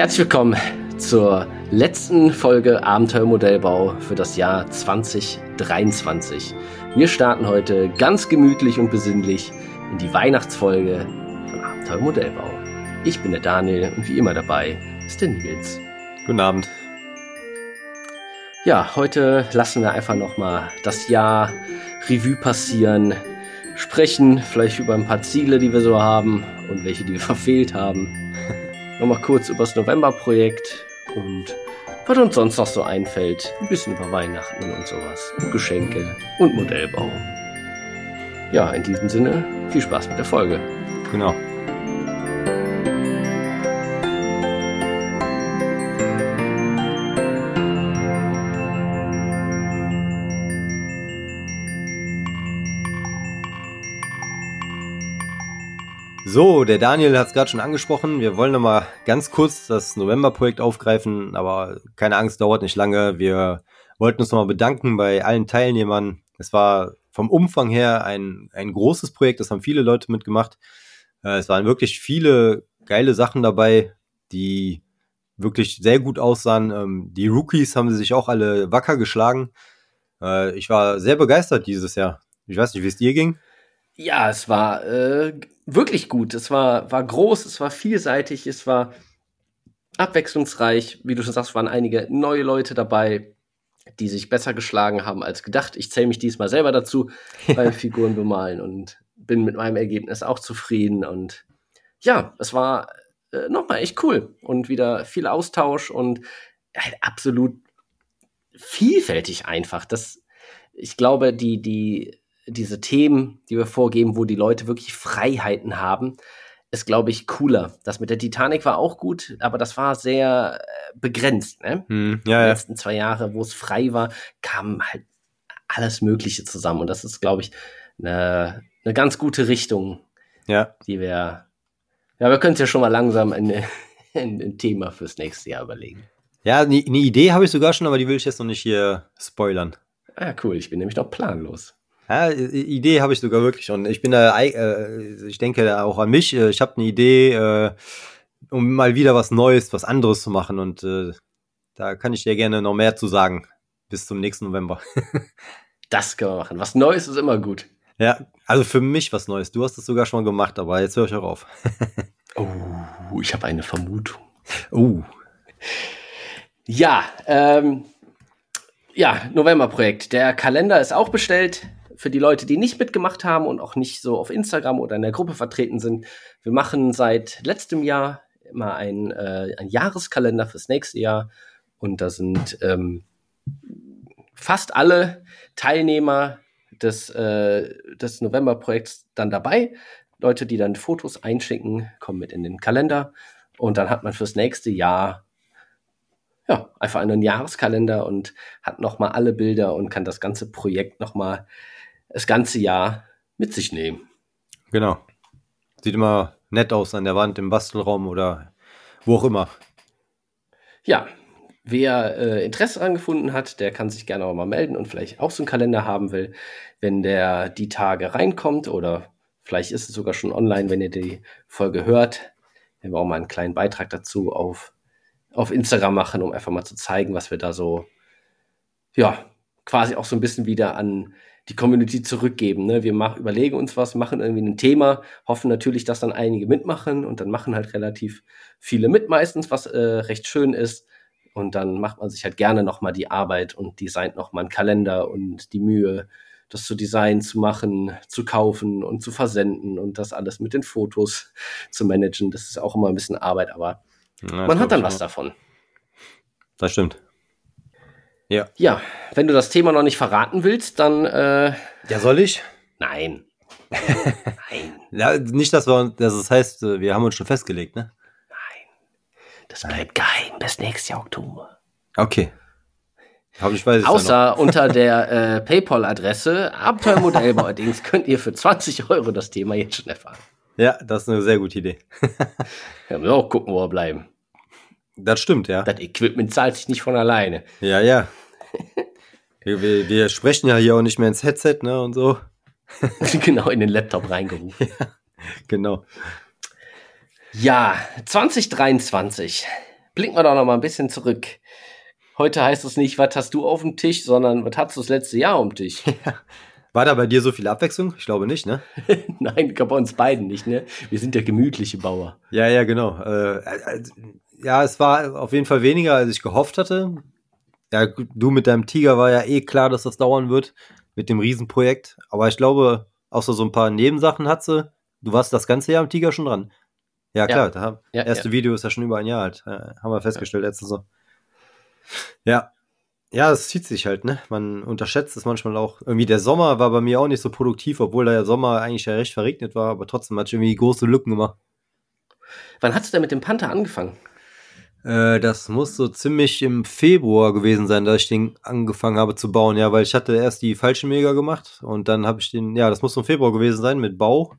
Herzlich willkommen zur letzten Folge Abenteuermodellbau für das Jahr 2023. Wir starten heute ganz gemütlich und besinnlich in die Weihnachtsfolge von Abenteuermodellbau. Ich bin der Daniel und wie immer dabei ist der Nils. Guten Abend. Ja, heute lassen wir einfach nochmal das Jahr Revue passieren, sprechen vielleicht über ein paar Ziele, die wir so haben und welche, die wir verfehlt haben. Nochmal kurz über das November-Projekt und was uns sonst noch so einfällt. Ein bisschen über Weihnachten und sowas. Und Geschenke und Modellbau. Ja, in diesem Sinne, viel Spaß mit der Folge. Genau. So, der Daniel hat es gerade schon angesprochen. Wir wollen nochmal ganz kurz das November-Projekt aufgreifen, aber keine Angst, dauert nicht lange. Wir wollten uns nochmal bedanken bei allen Teilnehmern. Es war vom Umfang her ein, ein großes Projekt, das haben viele Leute mitgemacht. Äh, es waren wirklich viele geile Sachen dabei, die wirklich sehr gut aussahen. Ähm, die Rookies haben sich auch alle wacker geschlagen. Äh, ich war sehr begeistert dieses Jahr. Ich weiß nicht, wie es dir ging. Ja, es war äh, wirklich gut. Es war, war groß, es war vielseitig, es war abwechslungsreich. Wie du schon sagst, waren einige neue Leute dabei, die sich besser geschlagen haben als gedacht. Ich zähle mich diesmal selber dazu beim Figuren bemalen und bin mit meinem Ergebnis auch zufrieden. Und ja, es war äh, nochmal echt cool und wieder viel Austausch und halt absolut vielfältig einfach. Das, ich glaube, die, die diese Themen, die wir vorgeben, wo die Leute wirklich Freiheiten haben, ist, glaube ich, cooler. Das mit der Titanic war auch gut, aber das war sehr äh, begrenzt. Ne? Hm, ja, Die letzten zwei Jahre, wo es frei war, kam halt alles Mögliche zusammen. Und das ist, glaube ich, eine, eine ganz gute Richtung, ja. die wir. Ja, wir können es ja schon mal langsam ein, ein, ein Thema fürs nächste Jahr überlegen. Ja, eine Idee habe ich sogar schon, aber die will ich jetzt noch nicht hier spoilern. Ah, cool. Ich bin nämlich noch planlos. Ja, Idee habe ich sogar wirklich und ich bin da, äh, ich denke da auch an mich. Ich habe eine Idee, äh, um mal wieder was Neues, was anderes zu machen und äh, da kann ich dir gerne noch mehr zu sagen bis zum nächsten November. das können wir machen. Was Neues ist immer gut. Ja, also für mich was Neues. Du hast es sogar schon mal gemacht, aber jetzt höre ich auch auf. oh, ich habe eine Vermutung. Oh. Ja, ähm, ja, November-Projekt. Der Kalender ist auch bestellt für die Leute, die nicht mitgemacht haben und auch nicht so auf Instagram oder in der Gruppe vertreten sind, wir machen seit letztem Jahr immer ein, äh, ein Jahreskalender fürs nächste Jahr und da sind ähm, fast alle Teilnehmer des, äh, des November-Projekts dann dabei. Leute, die dann Fotos einschicken, kommen mit in den Kalender und dann hat man fürs nächste Jahr ja, einfach einen Jahreskalender und hat nochmal alle Bilder und kann das ganze Projekt nochmal das ganze Jahr mit sich nehmen. Genau. Sieht immer nett aus an der Wand, im Bastelraum oder wo auch immer. Ja, wer äh, Interesse daran gefunden hat, der kann sich gerne auch mal melden und vielleicht auch so einen Kalender haben will, wenn der die Tage reinkommt oder vielleicht ist es sogar schon online, wenn ihr die Folge hört. Wir auch mal einen kleinen Beitrag dazu auf, auf Instagram machen, um einfach mal zu zeigen, was wir da so, ja, quasi auch so ein bisschen wieder an die Community zurückgeben. Ne? Wir mach, überlegen uns was, machen irgendwie ein Thema, hoffen natürlich, dass dann einige mitmachen und dann machen halt relativ viele mit meistens, was äh, recht schön ist. Und dann macht man sich halt gerne nochmal die Arbeit und designt nochmal einen Kalender und die Mühe, das zu designen, zu machen, zu kaufen und zu versenden und das alles mit den Fotos zu managen. Das ist auch immer ein bisschen Arbeit, aber ja, man hat dann was davon. Das stimmt. Ja. Ja, wenn du das Thema noch nicht verraten willst, dann. Äh, ja, soll ich? Nein. Nein. Ja, nicht, dass, wir, dass es heißt, äh, wir haben uns schon festgelegt, ne? Nein. Das bleibt geheim bis nächstes Jahr Oktober. Okay. Ich weiß Außer unter der äh, PayPal-Adresse Abenteuermodellbau-Dings könnt ihr für 20 Euro das Thema jetzt schon erfahren. Ja, das ist eine sehr gute Idee. ja, müssen auch gucken, wo wir bleiben. Das stimmt, ja. Das Equipment zahlt sich nicht von alleine. Ja, ja. wir, wir, sprechen ja hier auch nicht mehr ins Headset, ne, und so. genau, in den Laptop reingerufen. Ja, genau. Ja, 2023. blicken wir doch noch mal ein bisschen zurück. Heute heißt es nicht, was hast du auf dem Tisch, sondern was hast du das letzte Jahr auf dem Tisch? War da bei dir so viel Abwechslung? Ich glaube nicht, ne? Nein, bei uns beiden nicht, ne? Wir sind ja gemütliche Bauer. Ja, ja, genau. Äh, äh, ja, es war auf jeden Fall weniger, als ich gehofft hatte. Ja, du mit deinem Tiger war ja eh klar, dass das dauern wird mit dem Riesenprojekt. Aber ich glaube, auch so, ein paar Nebensachen hat sie. Du warst das ganze Jahr am Tiger schon dran. Ja, klar. Ja. Das ja, erste ja. Video ist ja schon über ein Jahr alt. Haben wir festgestellt letztens so. Ja. Ja, es zieht sich halt, ne? Man unterschätzt es manchmal auch. Irgendwie der Sommer war bei mir auch nicht so produktiv, obwohl der Sommer eigentlich ja recht verregnet war, aber trotzdem hat ich irgendwie große Lücken gemacht. Wann hast du denn mit dem Panther angefangen? Äh, das muss so ziemlich im Februar gewesen sein, dass ich den angefangen habe zu bauen, ja, weil ich hatte erst die falsche Mega gemacht und dann habe ich den, ja, das muss so im Februar gewesen sein mit Bau.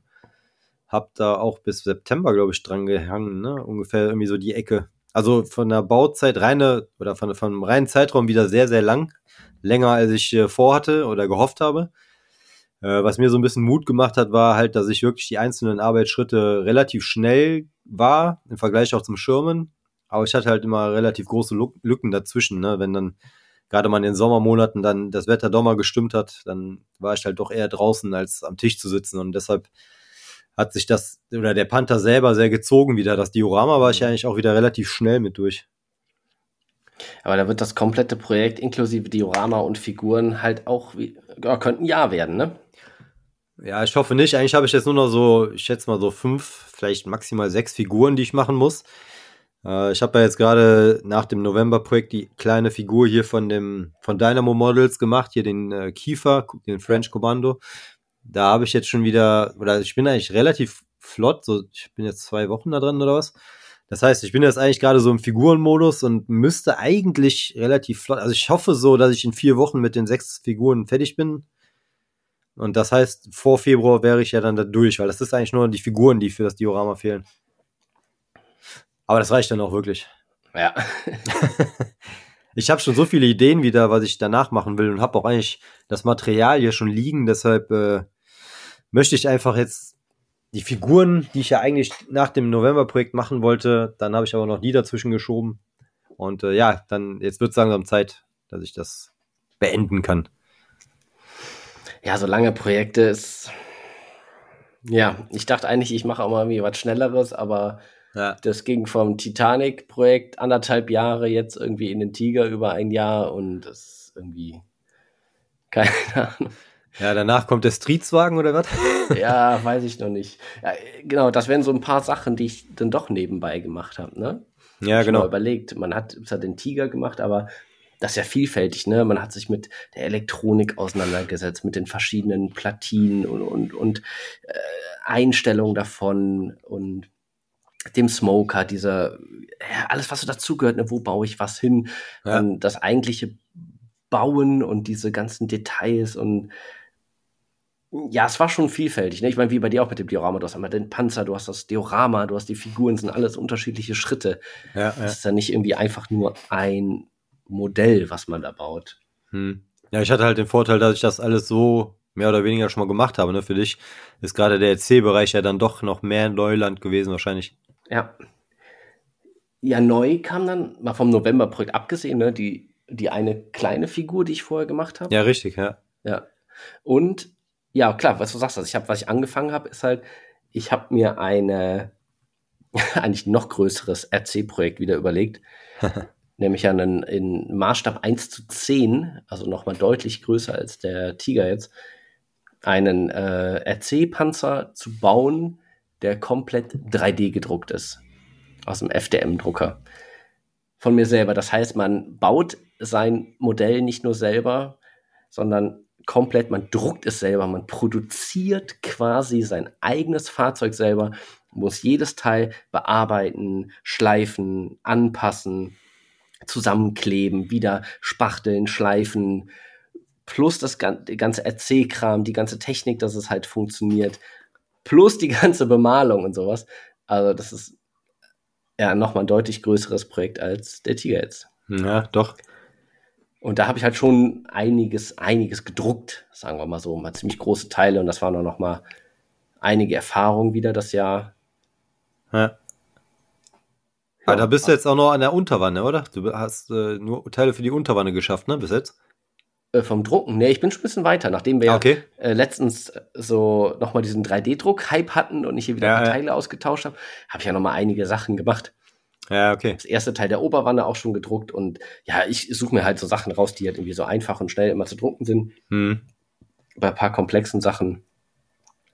Hab da auch bis September, glaube ich, dran gehangen, ne? Ungefähr irgendwie so die Ecke also von der Bauzeit reine oder von, von reinen Zeitraum wieder sehr, sehr lang. Länger als ich äh, vorhatte oder gehofft habe. Äh, was mir so ein bisschen Mut gemacht hat, war halt, dass ich wirklich die einzelnen Arbeitsschritte relativ schnell war, im Vergleich auch zum Schirmen. Aber ich hatte halt immer relativ große Lücken dazwischen, ne? Wenn dann gerade mal in den Sommermonaten dann das Wetter doch mal gestimmt hat, dann war ich halt doch eher draußen als am Tisch zu sitzen. Und deshalb hat sich das, oder der Panther selber sehr gezogen wieder. Das Diorama war ich ja mhm. eigentlich auch wieder relativ schnell mit durch. Aber da wird das komplette Projekt inklusive Diorama und Figuren halt auch, ja, könnten ja werden, ne? Ja, ich hoffe nicht. Eigentlich habe ich jetzt nur noch so, ich schätze mal so fünf, vielleicht maximal sechs Figuren, die ich machen muss. Äh, ich habe ja jetzt gerade nach dem November-Projekt die kleine Figur hier von dem von Dynamo Models gemacht, hier den äh, Kiefer, den French Commando da habe ich jetzt schon wieder, oder ich bin eigentlich relativ flott, so ich bin jetzt zwei Wochen da drin oder was. Das heißt, ich bin jetzt eigentlich gerade so im Figurenmodus und müsste eigentlich relativ flott, also ich hoffe so, dass ich in vier Wochen mit den sechs Figuren fertig bin. Und das heißt, vor Februar wäre ich ja dann da durch, weil das ist eigentlich nur die Figuren, die für das Diorama fehlen. Aber das reicht dann auch wirklich. Ja. ich habe schon so viele Ideen wieder, was ich danach machen will und habe auch eigentlich das Material hier schon liegen. Deshalb äh, möchte ich einfach jetzt die Figuren, die ich ja eigentlich nach dem November-Projekt machen wollte, dann habe ich aber noch die dazwischen geschoben. Und äh, ja, dann jetzt wird es langsam Zeit, dass ich das beenden kann. Ja, so lange Projekte ist. Ja, ich dachte eigentlich, ich mache auch mal irgendwie was Schnelleres, aber ja. Das ging vom Titanic-Projekt anderthalb Jahre jetzt irgendwie in den Tiger über ein Jahr und das ist irgendwie keine Ahnung. Ja, danach kommt der Streetswagen oder was? ja, weiß ich noch nicht. Ja, genau, das wären so ein paar Sachen, die ich dann doch nebenbei gemacht habe, ne? Ja, ich genau. Mal überlegt, man hat, hat den Tiger gemacht, aber das ist ja vielfältig, ne? Man hat sich mit der Elektronik auseinandergesetzt, mit den verschiedenen Platinen und, und, und äh, Einstellungen davon und dem Smoker, dieser, ja, alles, was so dazugehört, ne, wo baue ich was hin, ja. ähm, das eigentliche Bauen und diese ganzen Details und ja, es war schon vielfältig. Ne? Ich meine, wie bei dir auch mit dem Diorama. Du hast einmal den Panzer, du hast das Diorama, du hast die Figuren, sind alles unterschiedliche Schritte. Ja, ja. Das ist ja nicht irgendwie einfach nur ein Modell, was man da baut. Hm. Ja, ich hatte halt den Vorteil, dass ich das alles so mehr oder weniger schon mal gemacht habe. Ne? Für dich ist gerade der EC-Bereich ja dann doch noch mehr Neuland gewesen wahrscheinlich. Ja. Ja, neu kam dann, mal vom November-Projekt abgesehen, ne, die, die eine kleine Figur, die ich vorher gemacht habe. Ja, richtig, ja. Ja. Und ja, klar, was du sagst, also ich habe, was ich angefangen habe, ist halt, ich habe mir eine eigentlich noch größeres RC-Projekt wieder überlegt. nämlich einen in Maßstab 1 zu 10, also nochmal deutlich größer als der Tiger jetzt, einen äh, RC-Panzer zu bauen, der komplett 3D gedruckt ist. Aus dem FDM-Drucker. Von mir selber. Das heißt, man baut sein Modell nicht nur selber, sondern komplett, man druckt es selber, man produziert quasi sein eigenes Fahrzeug selber, muss jedes Teil bearbeiten, schleifen, anpassen, zusammenkleben, wieder spachteln, schleifen, plus das ganze RC-Kram, die ganze Technik, dass es halt funktioniert, plus die ganze Bemalung und sowas. Also das ist ja nochmal ein deutlich größeres Projekt als der Tiger jetzt. Ja, doch. Und da habe ich halt schon einiges, einiges gedruckt, sagen wir mal so, mal ziemlich große Teile und das waren auch noch mal einige Erfahrungen wieder das Jahr. Ja. Ah, da bist du jetzt auch noch an der Unterwanne, oder? Du hast äh, nur Teile für die Unterwanne geschafft, ne, bis jetzt? Äh, vom Drucken. Nee, ich bin schon ein bisschen weiter, nachdem wir okay. ja, äh, letztens so nochmal diesen 3D-Druck-Hype hatten und ich hier wieder Ja, paar ja. Teile ausgetauscht habe, habe ich ja nochmal einige Sachen gemacht. Ja, okay. Das erste Teil der Oberwanne auch schon gedruckt und ja, ich suche mir halt so Sachen raus, die halt irgendwie so einfach und schnell immer zu drucken sind. Hm. Bei ein paar komplexen Sachen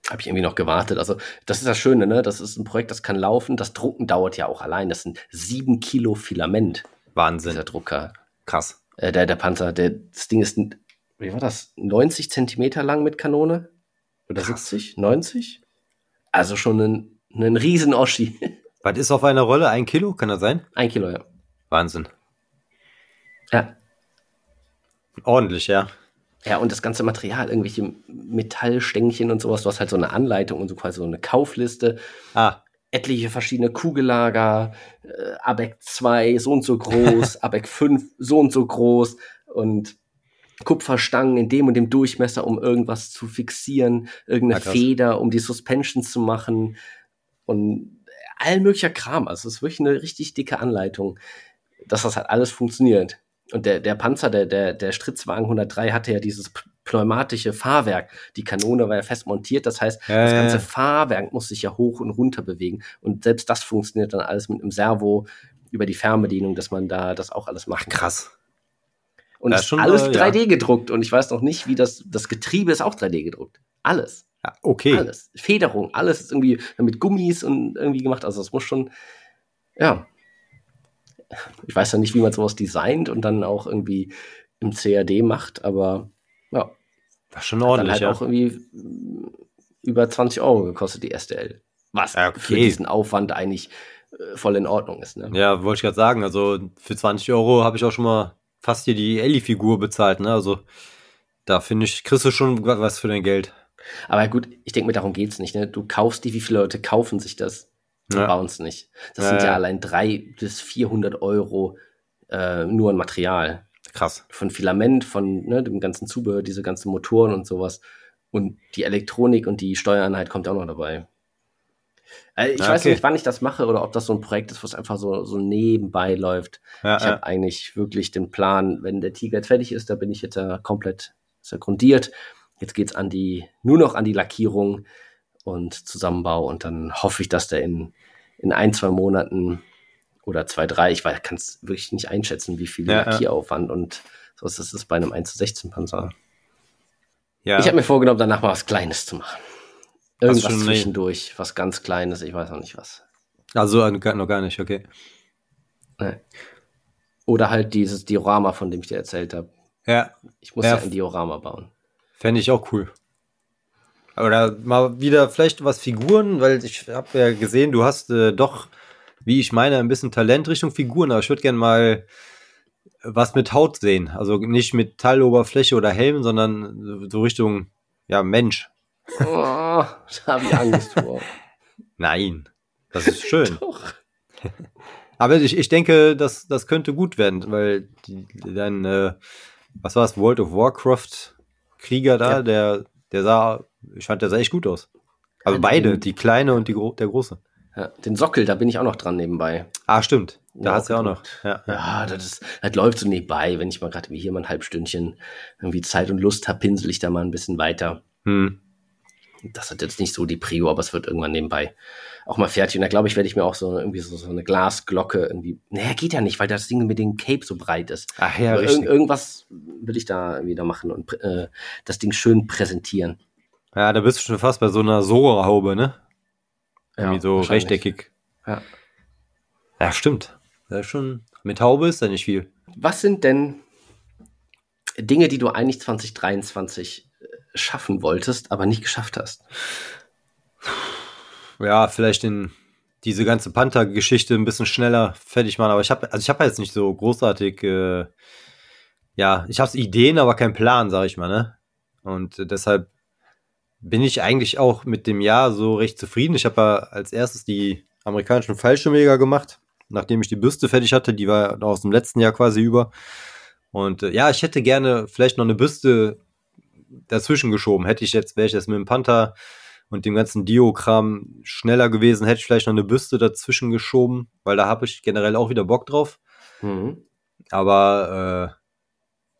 habe ich irgendwie noch gewartet. Also, das ist das Schöne, ne? Das ist ein Projekt, das kann laufen. Das Drucken dauert ja auch allein. Das sind sieben Kilo Filament, Wahnsinn. dieser Drucker. Krass. Äh, der, der Panzer, der, das Ding ist, wie war das? 90 Zentimeter lang mit Kanone? Oder Krass. 70? 90? Also schon ein, ein riesen Oschi. Was ist auf einer Rolle? Ein Kilo? Kann das sein? ein Kilo, ja. Wahnsinn. Ja. Ordentlich, ja. Ja, und das ganze Material, irgendwelche Metallstängchen und sowas, du hast halt so eine Anleitung und so quasi so eine Kaufliste, Ah, etliche verschiedene Kugellager, äh, ABEC 2 so und so groß, ABEC 5 so und so groß und Kupferstangen in dem und dem Durchmesser, um irgendwas zu fixieren, irgendeine Ah, krass. Feder, um die Suspensions zu machen und all möglicher Kram. Also es ist wirklich eine richtig dicke Anleitung, dass das halt alles funktioniert. Und der, der Panzer, der, der, der Stritzwagen 103 hatte ja dieses pneumatische Fahrwerk. Die Kanone war ja fest montiert, das heißt, Ja, das ja, ganze ja. Fahrwerk muss sich ja hoch und runter bewegen. Und selbst das funktioniert dann alles mit einem Servo über die Fernbedienung, dass man da das auch alles kann. krass. Und Ja, es ist schon, alles äh, ja. 3D gedruckt. Und ich weiß noch nicht, wie das, das Getriebe ist auch 3D gedruckt. Alles. Ja, okay. Alles. Federung, alles ist irgendwie mit Gummis und irgendwie gemacht. Also es muss schon, ja. Ich weiß ja nicht, wie man sowas designt und dann auch irgendwie im CAD macht, aber ja, War schon dann ordentlich, halt ja. auch irgendwie über 20 Euro gekostet, die STL. Was Ja, okay. für diesen Aufwand eigentlich äh, voll in Ordnung ist. Ne? Ja, wollte ich gerade sagen. Also für 20 Euro habe ich auch schon mal fast hier die Ellie-Figur bezahlt, ne? Also da finde ich, kriegst du schon was für dein Geld. Aber gut, ich denke mir, darum geht's nicht. Ne? Du kaufst die, wie viele Leute kaufen sich das Ja. bauen es nicht. Das Ja, sind ja, ja. allein drei bis 400 Euro äh, nur an Material. Krass. Von Filament, von ne, dem ganzen Zubehör, diese ganzen Motoren und sowas. Und die Elektronik und die Steuereinheit kommt auch noch dabei. Äh, ich weiß okay. nicht, wann ich das mache oder ob das so ein Projekt ist, was einfach so, so nebenbei läuft. Ja, Ich ja. habe eigentlich wirklich den Plan, wenn der Tiger fertig ist, da bin ich jetzt ja komplett ja grundiert. Jetzt geht's an die, nur noch an die Lackierung und Zusammenbau und dann hoffe ich, dass der in, in ein, zwei Monaten oder zwei, drei, ich kann es wirklich nicht einschätzen, wie viel Ja. Lackieraufwand und so ist es bei einem 1 zu 16 Panzer. ja. Ich habe mir vorgenommen, danach mal was Kleines zu machen. Irgendwas zwischendurch, was ganz Kleines, ich weiß noch nicht was. also noch gar nicht, okay. Nee. Oder halt dieses Diorama, von dem ich dir erzählt habe. Ja, Ich muss Ja, ja, ein Diorama bauen. fände ich auch cool. Oder mal wieder vielleicht was Figuren, weil ich habe ja gesehen, du hast äh, doch, wie ich meine, ein bisschen Talent Richtung Figuren, aber ich würde gerne mal was mit Haut sehen. Also nicht mit Metalloberfläche oder Helm, sondern so Richtung, ja, Mensch. Oh, da habe ich Angst vor. Nein, das ist schön. Doch. Aber ich, ich denke, das, das könnte gut werden, weil die, dein, äh, was war es, World of Warcraft Krieger da, Ja. der, der sah, ich fand, der sah echt gut aus. Also beide, die kleine und die der große. Ja, den Sockel, da bin ich auch noch dran nebenbei. Ah, stimmt. Da Ja, hast du auch noch. Ja, ja. Das, ist, das läuft so nebenbei. Wenn ich mal gerade wie hier mal ein Halbstündchen irgendwie Zeit und Lust habe, pinsel ich da mal ein bisschen weiter. Hm. Das hat jetzt nicht so die Prio, aber es wird irgendwann nebenbei auch mal fertig. Und da glaube ich, werde ich mir auch so irgendwie so, so eine Glasglocke irgendwie. Naja, geht ja nicht, weil das Ding mit dem Cape so breit ist. Ach ja, irg richtig. irgendwas will ich da wieder machen und äh, das Ding schön präsentieren. Ja, da bist du schon fast bei so einer Sora-Haube, ne? Irgendwie so wahrscheinlich. rechteckig. Ja. Ja, stimmt. Das ist schon, mit Haube ist da nicht viel. Was sind denn Dinge, die du eigentlich 2023 äh, schaffen wolltest, aber nicht geschafft hast? ja, vielleicht in diese ganze Panther-Geschichte ein bisschen schneller fertig machen. Aber ich habe, also ich habe jetzt nicht so großartig, äh, ja, ich habe Ideen, aber keinen Plan, sag ich mal, ne? Und äh, deshalb bin ich eigentlich auch mit dem Jahr so recht zufrieden. Ich habe ja als erstes die amerikanischen Fallschirmjäger gemacht, nachdem ich die Bürste fertig hatte. Die war aus dem letzten Jahr quasi über. Und äh, ja, ich hätte gerne vielleicht noch eine Bürste dazwischen geschoben. Hätte ich jetzt, wäre ich jetzt mit dem Panther und dem ganzen Diokram schneller gewesen, hätte ich vielleicht noch eine Büste dazwischen geschoben, weil da habe ich generell auch wieder Bock drauf. Mhm. Aber äh,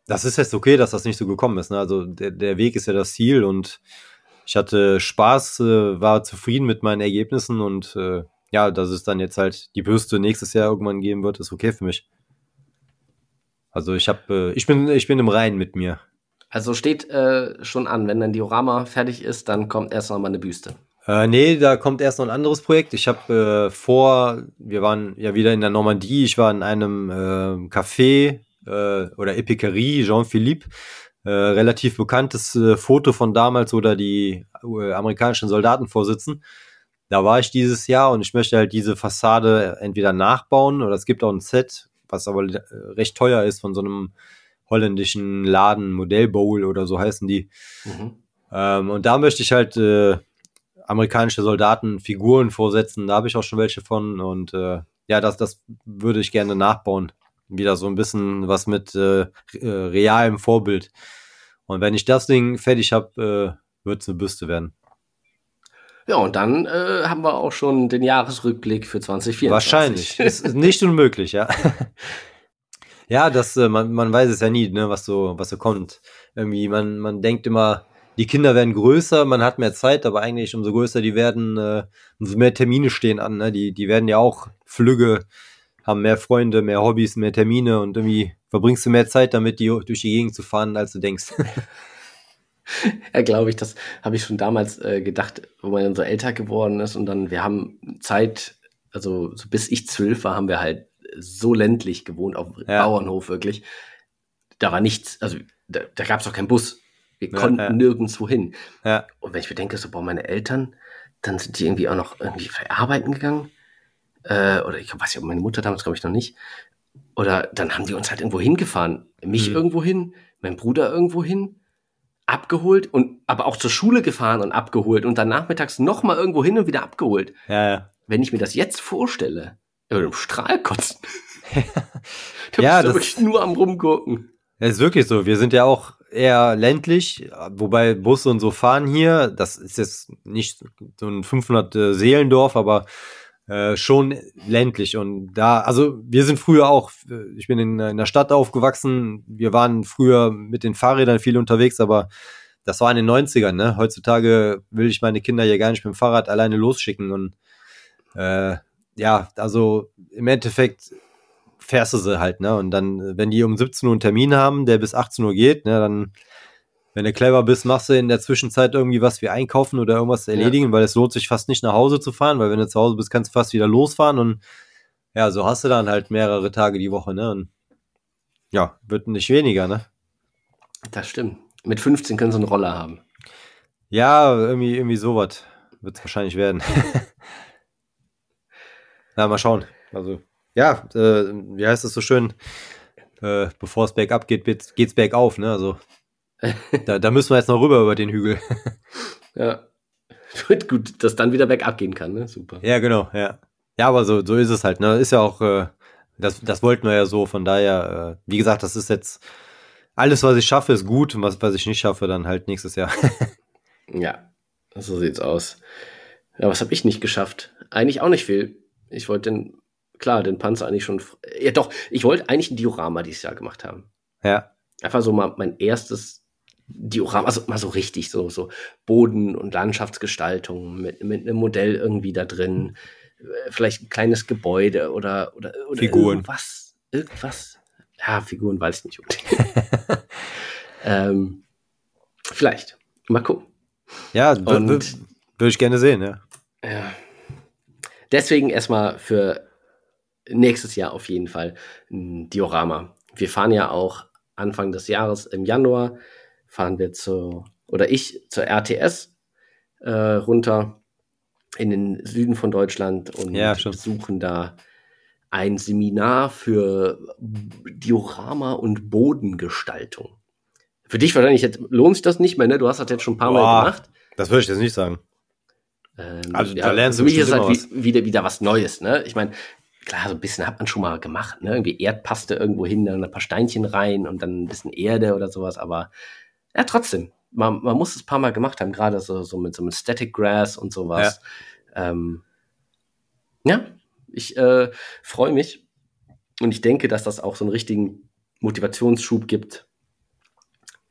das ist jetzt okay, dass das nicht so gekommen ist. Ne? Also der, der Weg ist ja das Ziel und ich hatte Spaß, äh, war zufrieden mit meinen Ergebnissen und äh, ja, dass es dann jetzt halt die Bürste nächstes Jahr irgendwann geben wird, ist okay für mich. Also ich habe, äh, ich bin, ich bin im Reinen mit mir. Also steht äh, schon an, wenn dann Diorama fertig ist, dann kommt erst noch mal eine Büste. Äh, nee, da kommt erst noch ein anderes Projekt. Ich habe äh, vor, wir waren ja wieder in der Normandie, ich war in einem äh, Café äh, oder Epicerie, Jean-Philippe, äh, relativ bekanntes äh, Foto von damals, wo da die äh, amerikanischen Soldaten vorsitzen. Da war ich dieses Jahr und ich möchte halt diese Fassade entweder nachbauen oder es gibt auch ein Set, was aber äh, recht teuer ist von so einem holländischen Laden, Modell Bowl oder so heißen die. Mhm. Ähm, und da möchte ich halt äh, amerikanische Soldaten Figuren vorsetzen. Da habe ich auch schon welche von und ja, das, das würde ich gerne nachbauen wieder so ein bisschen was mit äh, äh, realem Vorbild. Und wenn ich das Ding fertig habe, äh, wird es eine Büste werden. Ja, und dann äh, haben wir auch schon den Jahresrückblick für 2024. Wahrscheinlich. ist, ist nicht unmöglich, ja. ja, das, äh, man, man weiß es ja nie, ne, was so, was so kommt. Irgendwie, man, man denkt immer, die Kinder werden größer, man hat mehr Zeit, aber eigentlich umso größer die werden, äh, umso mehr Termine stehen an. Ne? Die, die werden ja auch flügge haben mehr Freunde, mehr Hobbys, mehr Termine und irgendwie verbringst du mehr Zeit damit, die durch die Gegend zu fahren, als du denkst. ja, glaube ich, das habe ich schon damals äh, gedacht, wo man dann so älter geworden ist und dann, wir haben Zeit, also so bis ich zwölf war, haben wir halt so ländlich gewohnt, auf ja. Bauernhof wirklich. Da war nichts, also da, da gab es auch keinen Bus. Wir ja, konnten ja. nirgendwo hin. Und wenn ich bedenke, so, boah, meine Eltern, dann sind die irgendwie auch noch irgendwie arbeiten gegangen äh, oder ich weiß nicht, meine Mutter damals glaube ich noch nicht. Oder dann haben die uns halt irgendwo hingefahren. Mich mhm. irgendwo hin, mein Bruder irgendwo hin, abgeholt und aber auch zur Schule gefahren und abgeholt und dann nachmittags nochmal irgendwo hin und wieder abgeholt. Ja, ja. Wenn ich mir das jetzt vorstelle, würde im Strahl kotzen. da ja, das wirklich nur am rumgucken. Das ist wirklich so. Wir sind ja auch eher ländlich, wobei Busse und so fahren hier. Das ist jetzt nicht so ein 500 äh, Seelendorf, aber äh, schon ländlich und da, also wir sind früher auch, ich bin in, in der Stadt aufgewachsen, wir waren früher mit den Fahrrädern viel unterwegs, aber das war in den 90ern, ne? Heutzutage will ich meine Kinder hier gar nicht mit dem Fahrrad alleine losschicken und äh, ja, also im Endeffekt fährst du sie halt, ne? Und dann, wenn die um 17 Uhr einen Termin haben, der bis 18 Uhr geht, ne, dann wenn du clever bist, machst du in der Zwischenzeit irgendwie was wie einkaufen oder irgendwas erledigen, ja. weil es lohnt sich fast nicht nach Hause zu fahren, weil wenn du zu Hause bist, kannst du fast wieder losfahren und ja, so hast du dann halt mehrere Tage die Woche, ne? Und ja, wird nicht weniger, ne? Das stimmt. Mit 15 können sie einen Roller haben. Ja, irgendwie, irgendwie sowas wird es wahrscheinlich werden. Na, mal schauen. Also, ja, äh, wie heißt es so schön? Äh, bevor es bergab geht, geht's bergauf, ne? Also da, da müssen wir jetzt noch rüber über den Hügel. ja. Wird gut, dass dann wieder bergab gehen kann, ne? Super. Ja, genau, ja. Ja, aber so, so ist es halt, ne? Ist ja auch, äh, das, das wollten wir ja so, von daher, äh, wie gesagt, das ist jetzt, alles, was ich schaffe, ist gut und was, was ich nicht schaffe, dann halt nächstes Jahr. ja, so sieht's aus. Ja, was habe ich nicht geschafft? Eigentlich auch nicht viel. Ich wollte den, klar, den Panzer eigentlich schon, ja doch, ich wollte eigentlich ein Diorama dieses Jahr gemacht haben. Ja. Einfach so mal mein erstes Diorama, also mal so richtig, so, so Boden- und Landschaftsgestaltung mit, mit einem Modell irgendwie da drin, äh, vielleicht ein kleines Gebäude oder, oder, oder Figuren. irgendwas, irgendwas. Ja, Figuren weiß ich nicht. ähm, vielleicht. Mal gucken. Ja, würde ich gerne sehen, ja. Ja. Deswegen erstmal für nächstes Jahr auf jeden Fall ein Diorama. Wir fahren ja auch Anfang des Jahres im Januar fahren wir zu, oder ich zur RTS äh, runter in den Süden von Deutschland und ja, besuchen da ein Seminar für Diorama und Bodengestaltung. Für dich wahrscheinlich jetzt, lohnt sich das nicht mehr, ne? Du hast das jetzt schon ein paar Boah, Mal gemacht. Das würde ich jetzt nicht sagen. Ähm, also ja, da lernst du mich ist halt wie, wieder, wieder was Neues, ne? Ich meine, klar, so ein bisschen hat man schon mal gemacht, ne? Irgendwie Erdpaste irgendwo hin, dann ein paar Steinchen rein und dann ein bisschen Erde oder sowas, aber ja, trotzdem. man, man muss es ein paar Mal gemacht haben, gerade so, so mit so einem Static Grass und sowas. Ja, ähm, ja ich äh, freue mich und ich denke, dass das auch so einen richtigen Motivationsschub gibt,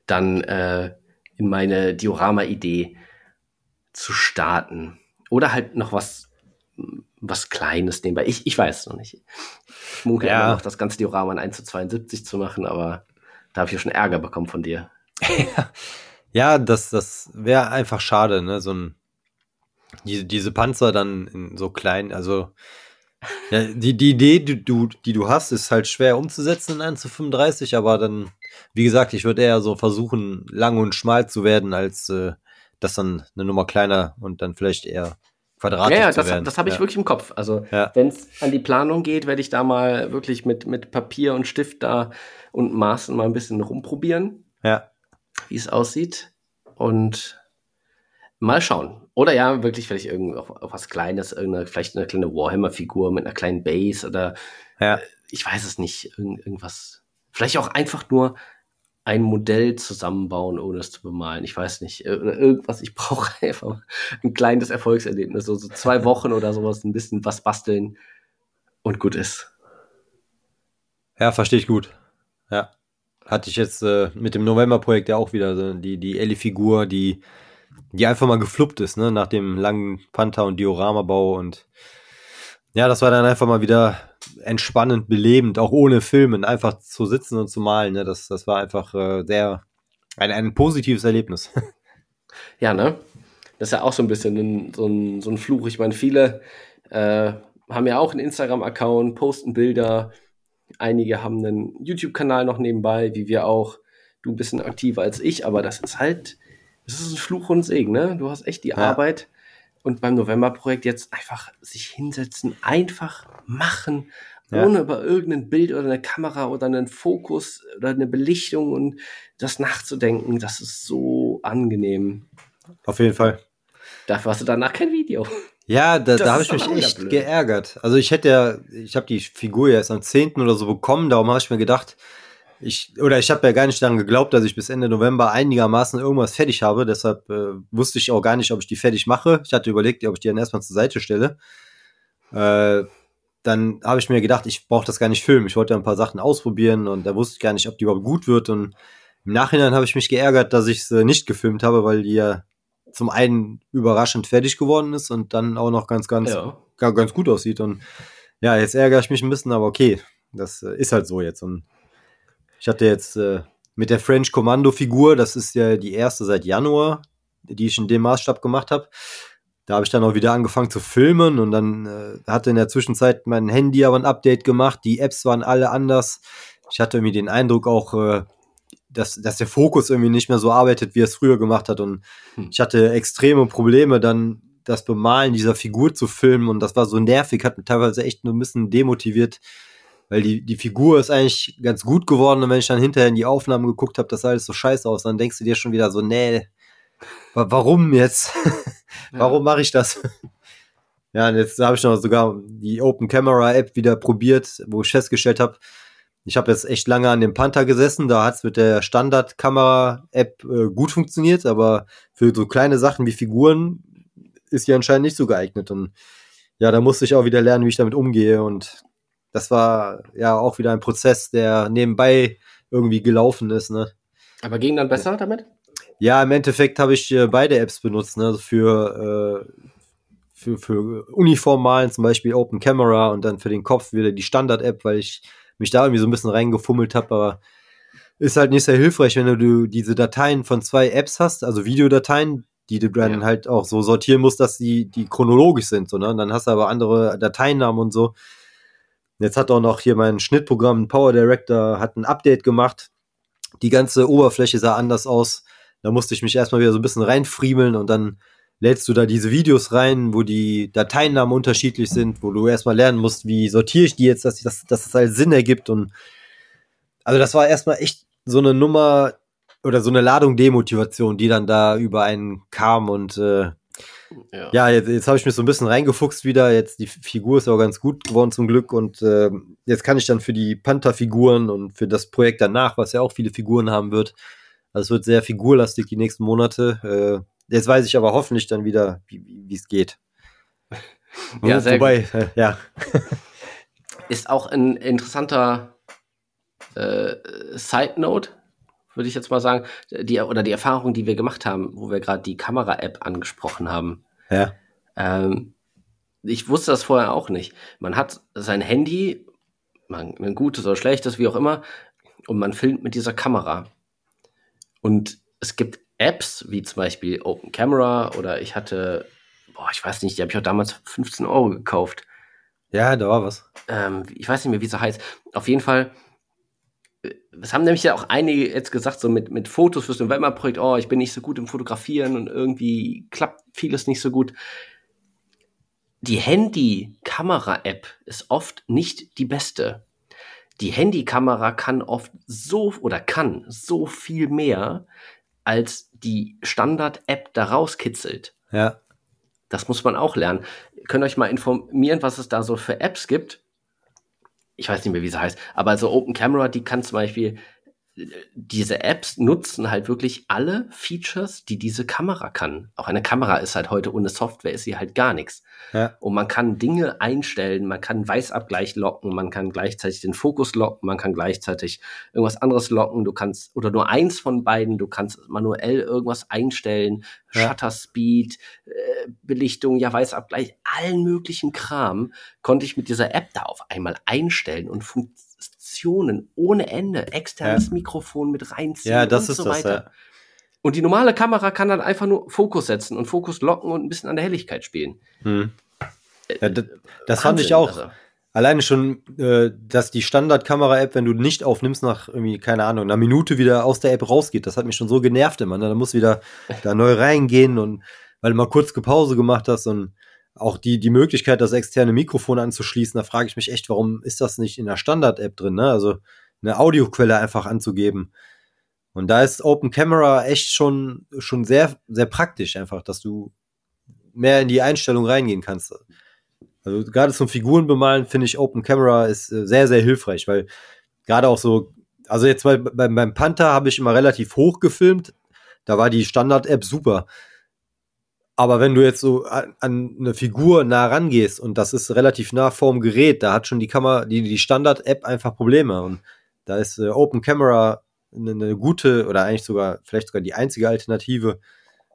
dann äh, in meine Diorama-Idee zu starten. Oder halt noch was, was Kleines nebenbei. Ich, ich weiß es noch nicht. Ich munkel ja. immer noch, das ganze Diorama in 1 zu 72 zu machen, aber da habe ich ja schon Ärger bekommen von dir. ja, das, das wäre einfach schade, ne? So ein, die, diese Panzer dann in so klein, also ja, die, die Idee, die du, die du hast, ist halt schwer umzusetzen in 1 zu 35, aber dann, wie gesagt, ich würde eher so versuchen, lang und schmal zu werden, als äh, das dann eine Nummer kleiner und dann vielleicht eher quadratisch ja, ja, zu das, werden. das habe ich ja. wirklich im Kopf. Also Ja. wenn es an die Planung geht, werde ich da mal wirklich mit, mit Papier und Stift da und Maßen mal ein bisschen rumprobieren, Ja. Wie es aussieht. Und mal schauen. Oder ja, wirklich vielleicht irgend auf, auf was Kleines, irgendeine, vielleicht eine kleine Warhammer-Figur mit einer kleinen Base oder Ja. ich weiß es nicht, irgend, irgendwas. Vielleicht auch einfach nur ein Modell zusammenbauen, ohne es zu bemalen. Ich weiß nicht. Oder irgendwas. Ich brauche einfach ein kleines Erfolgserlebnis. So, so zwei Wochen oder sowas, ein bisschen was basteln und gut ist. Ja, verstehe ich gut. Ja. Hatte ich jetzt äh, mit dem November-Projekt ja auch wieder so die, die Ellie-Figur, die, die einfach mal gefluppt ist, ne, nach dem langen Panther- und Dioramabau und ja, das war dann einfach mal wieder entspannend, belebend, auch ohne Filmen, einfach zu sitzen und zu malen, ne, das, das war einfach äh, sehr, ein, ein positives Erlebnis. Ja, ne? Das ist ja auch so ein bisschen ein, so, ein, so ein Fluch. Ich meine, viele äh, haben ja auch einen Instagram-Account, posten Bilder. Einige haben einen YouTube-Kanal noch nebenbei, wie wir auch. Du ein bisschen aktiver als ich, aber das ist halt, das ist ein Fluch und Segen, ne? Du hast echt die Ja. Arbeit. Und beim November-Projekt jetzt einfach sich hinsetzen, einfach machen, Ja. ohne über irgendein Bild oder eine Kamera oder einen Fokus oder eine Belichtung und das nachzudenken, das ist so angenehm. Auf jeden Fall. Dafür hast du danach kein Video. Ja, da, da habe ich mich echt blöd. geärgert. Also ich hätte ja, ich habe die Figur ja erst am 10. oder so bekommen, darum habe ich mir gedacht, ich, oder ich habe ja gar nicht daran geglaubt, dass ich bis Ende November einigermaßen irgendwas fertig habe. Deshalb äh, wusste ich auch gar nicht, ob ich die fertig mache. Ich hatte überlegt, ob ich die dann erstmal zur Seite stelle. Äh, dann habe ich mir gedacht, ich brauche das gar nicht filmen. Ich wollte ein paar Sachen ausprobieren und da wusste ich gar nicht, ob die überhaupt gut wird. Und im Nachhinein habe ich mich geärgert, dass ich es äh, nicht gefilmt habe, weil die ja zum einen überraschend fertig geworden ist und dann auch noch ganz, ganz, ga- ganz gut aussieht. Und ja, jetzt ärgere ich mich ein bisschen, aber okay, das äh, ist halt so jetzt. Und ich hatte jetzt äh, mit der French Commando Figur, das ist ja die erste seit Januar, die ich in dem Maßstab gemacht habe. Da habe ich dann auch wieder angefangen zu filmen und dann äh, hatte in der Zwischenzeit mein Handy aber ein Update gemacht. Die Apps waren alle anders. Ich hatte irgendwie den Eindruck auch, äh, dass, dass der Fokus irgendwie nicht mehr so arbeitet, wie er es früher gemacht hat. Und Hm. ich hatte extreme Probleme, dann das Bemalen dieser Figur zu filmen. Und das war so nervig, hat mich teilweise echt nur ein bisschen demotiviert, weil die, die Figur ist eigentlich ganz gut geworden. Und wenn ich dann hinterher in die Aufnahmen geguckt habe, das sah alles so scheiße aus, dann denkst du dir schon wieder so, nee, wa warum jetzt? warum mache ich das? Ja, und jetzt habe ich noch sogar die Open Camera App wieder probiert, wo ich festgestellt habe, ich habe jetzt echt lange an dem Panther gesessen, da hat es mit der Standard-Kamera-App äh, gut funktioniert, aber für so kleine Sachen wie Figuren ist die anscheinend nicht so geeignet. Und ja, da musste ich auch wieder lernen, wie ich damit umgehe. Und das war ja auch wieder ein Prozess, der nebenbei irgendwie gelaufen ist. Ne? Aber ging dann besser damit? Ja, im Endeffekt habe ich äh, beide Apps benutzt, ne? also für, äh, für, für Uniformmalen zum Beispiel Open Camera und dann für den Kopf wieder die Standard-App, weil ich mich da irgendwie so ein bisschen reingefummelt habe, aber ist halt nicht sehr hilfreich, wenn du diese Dateien von zwei Apps hast, also Videodateien, die du dann Ja. halt auch so sortieren musst, dass die, die chronologisch sind, so, ne? Und dann hast du aber andere Dateinamen und so. Jetzt hat auch noch hier mein Schnittprogramm Power Director hat ein Update gemacht. Die ganze Oberfläche sah anders aus. Da musste ich mich erstmal wieder so ein bisschen reinfriemeln und dann lädst du da diese Videos rein, wo die Dateinamen unterschiedlich sind, wo du erstmal lernen musst, wie sortiere ich die jetzt, dass, ich das, dass das halt Sinn ergibt. Und also das war erstmal echt so eine Nummer oder so eine Ladung Demotivation, die dann da über einen kam und äh, Ja. ja, jetzt, jetzt habe ich mich so ein bisschen reingefuchst wieder. Jetzt die Figur ist auch ganz gut geworden zum Glück und äh, jetzt kann ich dann für die Panther-Figuren und für das Projekt danach, was ja auch viele Figuren haben wird, Also es wird sehr figurlastig die nächsten Monate. Äh, jetzt weiß ich aber hoffentlich dann wieder, wie es geht. Ja, sehr Wobei, äh, ja. Ist auch ein interessanter äh, Side Note, würde ich jetzt mal sagen, die, oder die Erfahrung, die wir gemacht haben, wo wir gerade die Kamera-App angesprochen haben. Ja. Ähm, ich wusste das vorher auch nicht. Man hat sein Handy, man, ein gutes oder schlechtes, wie auch immer, und man filmt mit dieser Kamera. Und es gibt Apps, wie zum Beispiel Open Camera oder ich hatte, boah, ich weiß nicht, die habe ich auch damals 15 Euro gekauft. Ja, da war was. Ähm, ich weiß nicht mehr, wie sie heißt. Auf jeden Fall, äh, es haben nämlich ja auch einige jetzt gesagt, so mit, mit Fotos fürs November-Projekt, oh, ich bin nicht so gut im Fotografieren und irgendwie klappt vieles nicht so gut. Die Handy-Kamera-App ist oft nicht die beste. Die Handykamera kann oft so oder kann so viel mehr, als die Standard-App da rauskitzelt. Ja. Das muss man auch lernen. Ihr könnt euch mal informieren, was es da so für Apps gibt. Ich weiß nicht mehr, wie sie heißt, aber also Open Camera, die kann zum Beispiel diese Apps nutzen halt wirklich alle Features, die diese Kamera kann. Auch eine Kamera ist halt heute ohne Software ist sie halt gar nichts. Ja. Und man kann Dinge einstellen, man kann Weißabgleich locken, man kann gleichzeitig den Fokus locken, man kann gleichzeitig irgendwas anderes locken, du kannst oder nur eins von beiden, du kannst manuell irgendwas einstellen, ja. Shutter Speed, äh, Belichtung, ja Weißabgleich, allen möglichen Kram konnte ich mit dieser App da auf einmal einstellen und funktioniert Optionen ohne Ende, externes ja. Mikrofon mit reinziehen ja, das und ist so das, weiter. Ja. Und die normale Kamera kann dann einfach nur Fokus setzen und Fokus locken und ein bisschen an der Helligkeit spielen. Hm. Ja, das, das fand ich auch. Also. Alleine schon, äh, dass die Standard-Kamera-App, wenn du nicht aufnimmst, nach irgendwie, keine Ahnung, einer Minute wieder aus der App rausgeht, das hat mich schon so genervt immer. Ne? Da muss wieder da neu reingehen und weil du mal kurz Pause gemacht hast und auch die, die Möglichkeit, das externe Mikrofon anzuschließen, da frage ich mich echt, warum ist das nicht in der Standard-App drin, ne? Also eine Audioquelle einfach anzugeben. Und da ist Open Camera echt schon, schon sehr, sehr praktisch einfach, dass du mehr in die Einstellung reingehen kannst. Also gerade zum Figuren bemalen finde ich Open Camera ist äh, sehr, sehr hilfreich, weil gerade auch so, also jetzt bei, bei, beim Panther habe ich immer relativ hoch gefilmt, da war die Standard-App super. Aber wenn du jetzt so an, an eine Figur nah rangehst und das ist relativ nah vorm Gerät, da hat schon die Kamera, die, die Standard-App einfach Probleme. Und da ist äh, Open Camera eine, eine, gute oder eigentlich sogar, vielleicht sogar die einzige Alternative,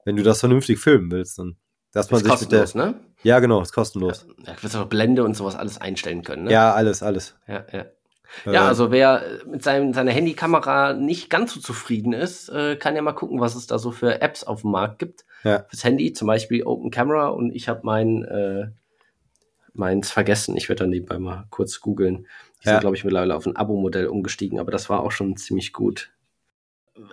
wenn du das vernünftig filmen willst. Und dass man ist sich mit der, ne? Ja, genau, ist kostenlos. Ja, du wirst auch Blende und sowas alles einstellen können, ne? Ja, alles, alles. Ja, ja. Ja, also wer mit seinem, seiner Handykamera nicht ganz so zufrieden ist, äh, kann ja mal gucken, was es da so für Apps auf dem Markt gibt. Ja. Fürs Handy, zum Beispiel Open Camera und ich habe mein äh, meins vergessen. Ich werde dann nebenbei mal kurz googeln. Die ja. sind, glaube ich, mittlerweile auf ein Abo-Modell umgestiegen, aber das war auch schon ziemlich gut.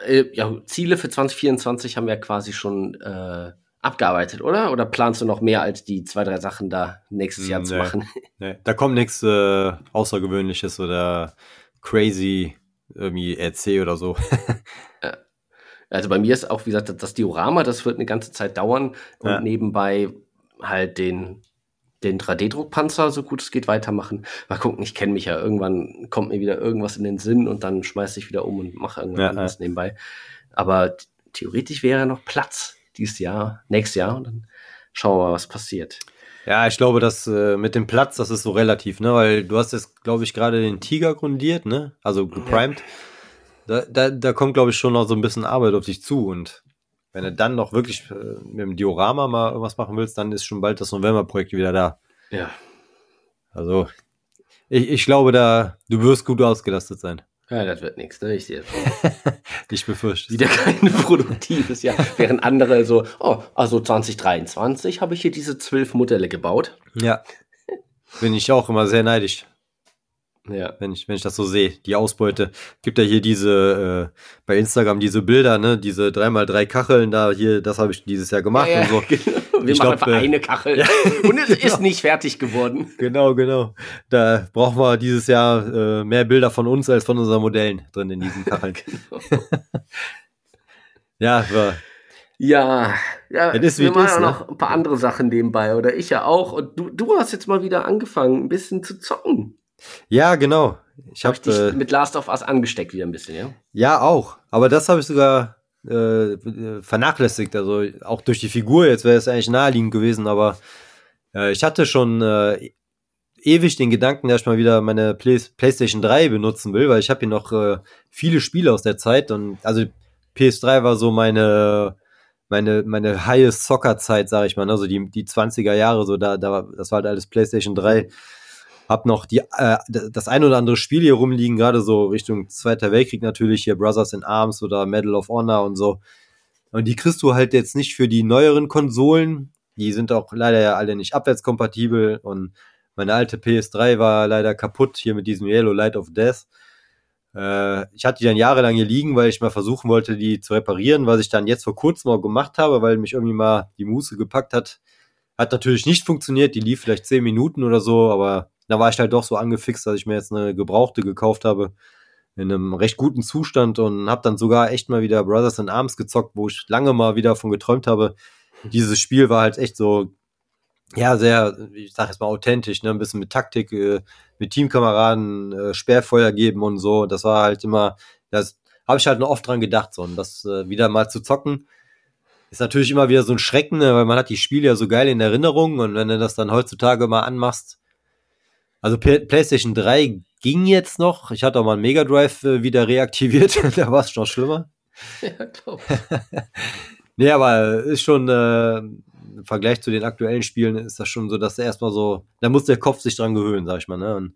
Äh, ja, Ziele für 2024 haben wir quasi schon äh, abgearbeitet, oder? Oder planst du noch mehr als die zwei, drei Sachen da nächstes Jahr nee, zu machen? Nee. Da kommt nichts äh, Außergewöhnliches oder crazy irgendwie RC oder so. ja. Also bei mir ist auch, wie gesagt, das Diorama, das wird eine ganze Zeit dauern und ja. nebenbei halt den, den 3D-Druckpanzer, so gut es geht, weitermachen. Mal gucken, ich kenne mich ja. Irgendwann kommt mir wieder irgendwas in den Sinn und dann schmeiße ich wieder um und mache irgendwas ja, anderes nebenbei. Aber theoretisch wäre noch Platz dieses Jahr, nächstes Jahr und dann schauen wir mal, was passiert. Ja, ich glaube, dass äh, mit dem Platz, das ist so relativ, ne? Weil du hast jetzt, glaube ich, gerade den Tiger grundiert, ne? Also geprimed. Ja. Da, da, da kommt, glaube ich, schon noch so ein bisschen Arbeit auf dich zu. Und wenn du dann noch wirklich äh, mit dem Diorama mal irgendwas machen willst, dann ist schon bald das November-Projekt wieder da. Ja. Also, ich, ich glaube, da, du wirst gut ausgelastet sein. Ja, das wird nichts, ne? Ich sehe Ich befürchte. Wieder kein produktives Jahr. Während andere so, oh, also 2023 habe ich hier diese zwölf Modelle gebaut. Ja. Bin ich auch immer sehr neidisch. Ja. Wenn ich, wenn ich das so sehe, die Ausbeute. Gibt ja hier diese, äh, bei Instagram diese Bilder, ne, diese 3x3 Kacheln da, hier, das habe ich dieses Jahr gemacht ja, ja, und so. Genau. Wir ich machen glaub, einfach äh, eine Kachel. Ja, und es genau. ist nicht fertig geworden. Genau, genau. Da brauchen wir dieses Jahr äh, mehr Bilder von uns als von unseren Modellen drin in diesen Kacheln. genau. ja, war. Ja, ja, das ist, wir machen ist, auch ne? noch ein paar andere Sachen nebenbei, oder ich ja auch. Und du, du hast jetzt mal wieder angefangen, ein bisschen zu zocken. Ja, genau. Ich habe hab dich äh, mit Last of Us angesteckt wieder ein bisschen, ja? Ja, auch. Aber das habe ich sogar äh, vernachlässigt. Also auch durch die Figur. Jetzt wäre es eigentlich naheliegend gewesen, aber äh, ich hatte schon äh, ewig den Gedanken, dass ich mal wieder meine Play PlayStation 3 benutzen will, weil ich habe hier noch äh, viele Spiele aus der Zeit und also PS3 war so meine meine meine highest Soccer Zeit, sage ich mal, also die die 20er Jahre so da da das war halt alles PlayStation 3. Hab noch die äh, das ein oder andere Spiel hier rumliegen, gerade so Richtung Zweiter Weltkrieg natürlich hier Brothers in Arms oder Medal of Honor und so. Und die kriegst du halt jetzt nicht für die neueren Konsolen. Die sind auch leider ja alle nicht abwärtskompatibel und meine alte PS3 war leider kaputt hier mit diesem Yellow Light of Death. Äh, ich hatte die dann jahrelang hier liegen, weil ich mal versuchen wollte, die zu reparieren, was ich dann jetzt vor kurzem auch gemacht habe, weil mich irgendwie mal die Muße gepackt hat. Hat natürlich nicht funktioniert, die lief vielleicht zehn Minuten oder so, aber da war ich halt doch so angefixt, dass ich mir jetzt eine gebrauchte gekauft habe in einem recht guten Zustand und habe dann sogar echt mal wieder Brothers in Arms gezockt, wo ich lange mal wieder von geträumt habe. Dieses Spiel war halt echt so ja, sehr, ich sag jetzt mal authentisch, ne, ein bisschen mit Taktik, äh, mit Teamkameraden, äh, Sperrfeuer geben und so. Das war halt immer, das habe ich halt noch oft dran gedacht, so, und das äh, wieder mal zu zocken. Ist natürlich immer wieder so ein Schrecken, ne, weil man hat die Spiele ja so geil in Erinnerung und wenn du das dann heutzutage mal anmachst. Also P PlayStation 3 ging jetzt noch. Ich hatte auch mal einen Mega Drive äh, wieder reaktiviert, da war es schon schlimmer. Ja, glaub. nee, aber ist schon, äh, im Vergleich zu den aktuellen Spielen ist das schon so, dass er erstmal so, da muss der Kopf sich dran gewöhnen, sag ich mal, ne? Und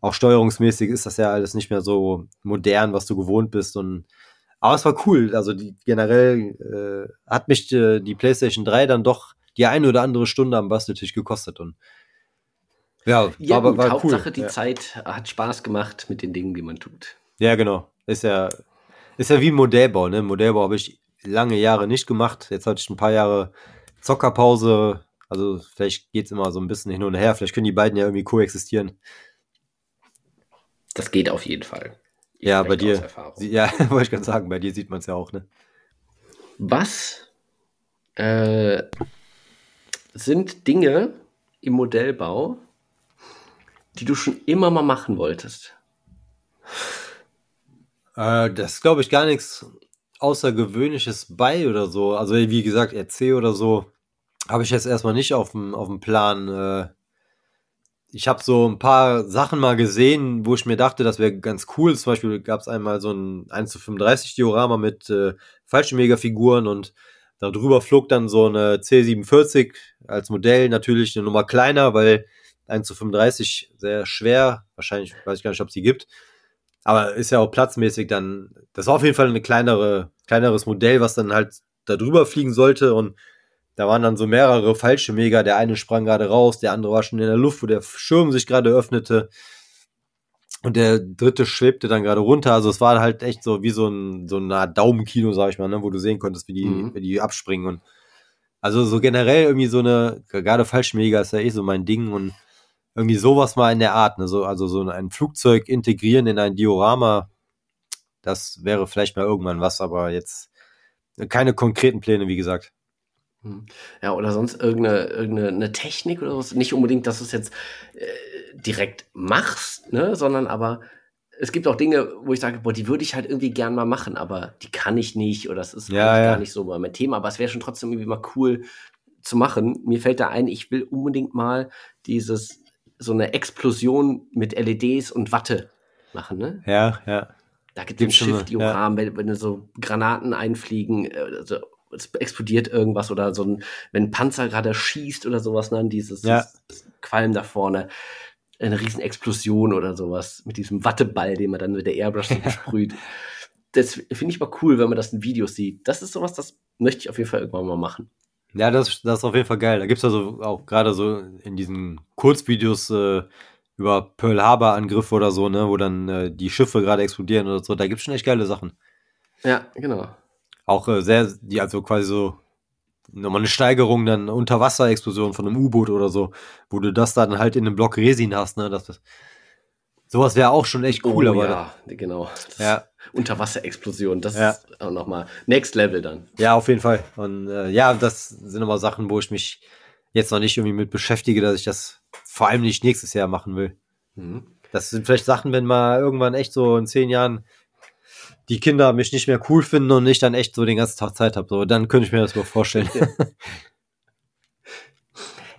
auch steuerungsmäßig ist das ja alles nicht mehr so modern, was du gewohnt bist und aber es war cool, also die, generell äh, hat mich äh, die PlayStation 3 dann doch die eine oder andere Stunde am Basteltisch gekostet und ja, ja war, gut, war Hauptsache cool. die ja. Zeit hat Spaß gemacht mit den Dingen, die man tut. Ja, genau. Ist ja, ist ja wie Modellbau, ne? Modellbau habe ich lange Jahre nicht gemacht. Jetzt hatte ich ein paar Jahre Zockerpause. Also vielleicht geht es immer so ein bisschen hin und her. Vielleicht können die beiden ja irgendwie koexistieren. Das geht auf jeden Fall. Ja, bei dir. Ja, wollte ich gerade sagen, bei dir sieht man es ja auch, ne? Was äh, sind Dinge im Modellbau, die du schon immer mal machen wolltest? Äh, das glaube ich gar nichts Außergewöhnliches bei oder so. Also wie gesagt, RC oder so habe ich jetzt erstmal nicht auf dem, auf dem Plan. Äh, ich habe so ein paar Sachen mal gesehen, wo ich mir dachte, das wäre ganz cool. Zum Beispiel gab es einmal so ein 1 zu 35 Diorama mit äh, Fallschirmjägerfiguren und darüber flog dann so eine C47 als Modell natürlich eine Nummer kleiner, weil 1 zu 35 sehr schwer, wahrscheinlich weiß ich gar nicht, ob es die gibt. Aber ist ja auch platzmäßig dann, das war auf jeden Fall eine kleinere, kleineres Modell, was dann halt da drüber fliegen sollte und da waren dann so mehrere falsche Mega. Der eine sprang gerade raus, der andere war schon in der Luft, wo der Schirm sich gerade öffnete. Und der dritte schwebte dann gerade runter. Also es war halt echt so wie so ein so eine Art Daumenkino, sag ich mal, ne, wo du sehen konntest, wie die, mhm. wie die abspringen. Und also so generell irgendwie so eine, gerade Fallschirmjäger ist ja eh so mein Ding und irgendwie sowas mal in der Art, ne? so, also so ein Flugzeug integrieren in ein Diorama, das wäre vielleicht mal irgendwann was, aber jetzt keine konkreten Pläne, wie gesagt. Hm. Ja, oder sonst irgendeine, irgendeine Technik oder was. Nicht unbedingt, dass du es jetzt äh, direkt machst, ne, sondern aber es gibt auch Dinge, wo ich sage, boah, die würde ich halt irgendwie gern mal machen, aber die kann ich nicht oder das ist ja, ja. gar nicht so mein Thema, aber es wäre schon trotzdem irgendwie mal cool zu machen. Mir fällt da ein, ich will unbedingt mal dieses, so eine Explosion mit LEDs und Watte machen, ne? Ja, ja. Da gibt es ein Schiff-Diogramm, ja. wenn, wenn so Granaten einfliegen, also es explodiert irgendwas oder so ein, wenn ein Panzer gerade schießt oder sowas, dann ne, dieses ja. Qualm da vorne, eine riesen Explosion oder sowas mit diesem Watteball, den man dann mit der Airbrush so besprüht. Das finde ich mal cool, wenn man das in Videos sieht. Das ist sowas, das möchte ich auf jeden Fall irgendwann mal machen. Ja, das, das ist auf jeden Fall geil. Da gibt es also auch gerade so in diesen Kurzvideos äh, über Pearl Harbor Angriffe oder so, ne, wo dann äh, die Schiffe gerade explodieren oder so. Da gibt es schon echt geile Sachen. Ja, genau auch äh, sehr, die also quasi so nochmal eine Steigerung, dann Unterwasserexplosion von einem U-Boot oder so, wo du das dann halt in einem Block Resin hast, ne? Das, sowas wäre auch schon echt cool, oh, aber. Ja, genau. Das ja. Unterwasserexplosion, das ja. ist auch nochmal Next Level dann. Ja, auf jeden Fall. Und äh, ja, das sind immer Sachen, wo ich mich jetzt noch nicht irgendwie mit beschäftige, dass ich das vor allem nicht nächstes Jahr machen will. Mhm. Das sind vielleicht Sachen, wenn mal irgendwann echt so in zehn Jahren die Kinder mich nicht mehr cool finden und ich dann echt so den ganzen Tag Zeit habe. So, dann könnte ich mir das mal vorstellen.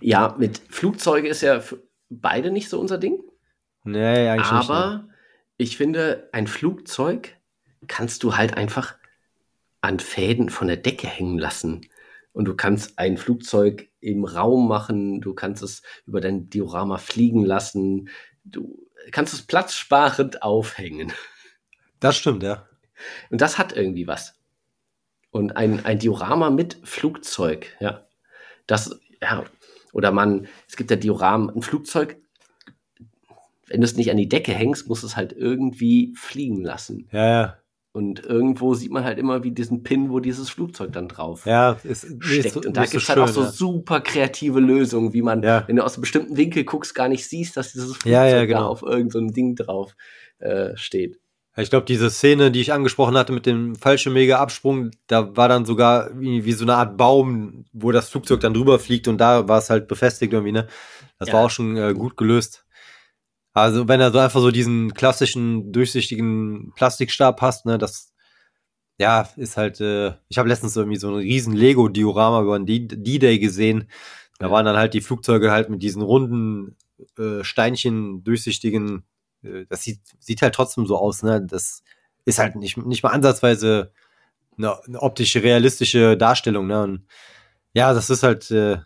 Ja, mit Flugzeuge ist ja beide nicht so unser Ding. Nee, eigentlich Aber nicht. ne? ich finde, ein Flugzeug kannst du halt einfach an Fäden von der Decke hängen lassen. Und du kannst ein Flugzeug im Raum machen, du kannst es über dein Diorama fliegen lassen, du kannst es platzsparend aufhängen. Das stimmt, ja. Und das hat irgendwie was. Und ein, ein Diorama mit Flugzeug, ja. Das, ja, oder man, es gibt ja Dioramen, ein Flugzeug, wenn du es nicht an die Decke hängst, musst du es halt irgendwie fliegen lassen. Ja, ja. Und irgendwo sieht man halt immer wie diesen Pin, wo dieses Flugzeug dann drauf Ja, ist, steckt. so- und da so gibt es halt auch so ja. super kreative Lösungen, wie man, Ja. wenn du aus einem bestimmten Winkel guckst, gar nicht siehst, dass dieses Flugzeug Ja, ja, da genau. auf irgendein so Ding drauf äh, steht. Ich glaube, diese Szene, die ich angesprochen hatte mit dem falschen Mega-Absprung, da war dann sogar wie, so eine Art Baum, wo das Flugzeug dann drüber fliegt und da war es halt befestigt irgendwie, ne? Das Ja. war auch schon äh, gut gelöst. Also, wenn er so einfach so diesen klassischen, durchsichtigen Plastikstab hast, ne, das, ja, ist halt, äh, ich habe letztens irgendwie so ein riesen Lego-Diorama über den D-Day gesehen. Da waren dann halt die Flugzeuge halt mit diesen runden äh, Steinchen, durchsichtigen, das sieht, sieht halt trotzdem so aus, ne? Das ist halt nicht, nicht mal ansatzweise eine, eine optische, realistische Darstellung, ne? Und ja, das ist halt, äh,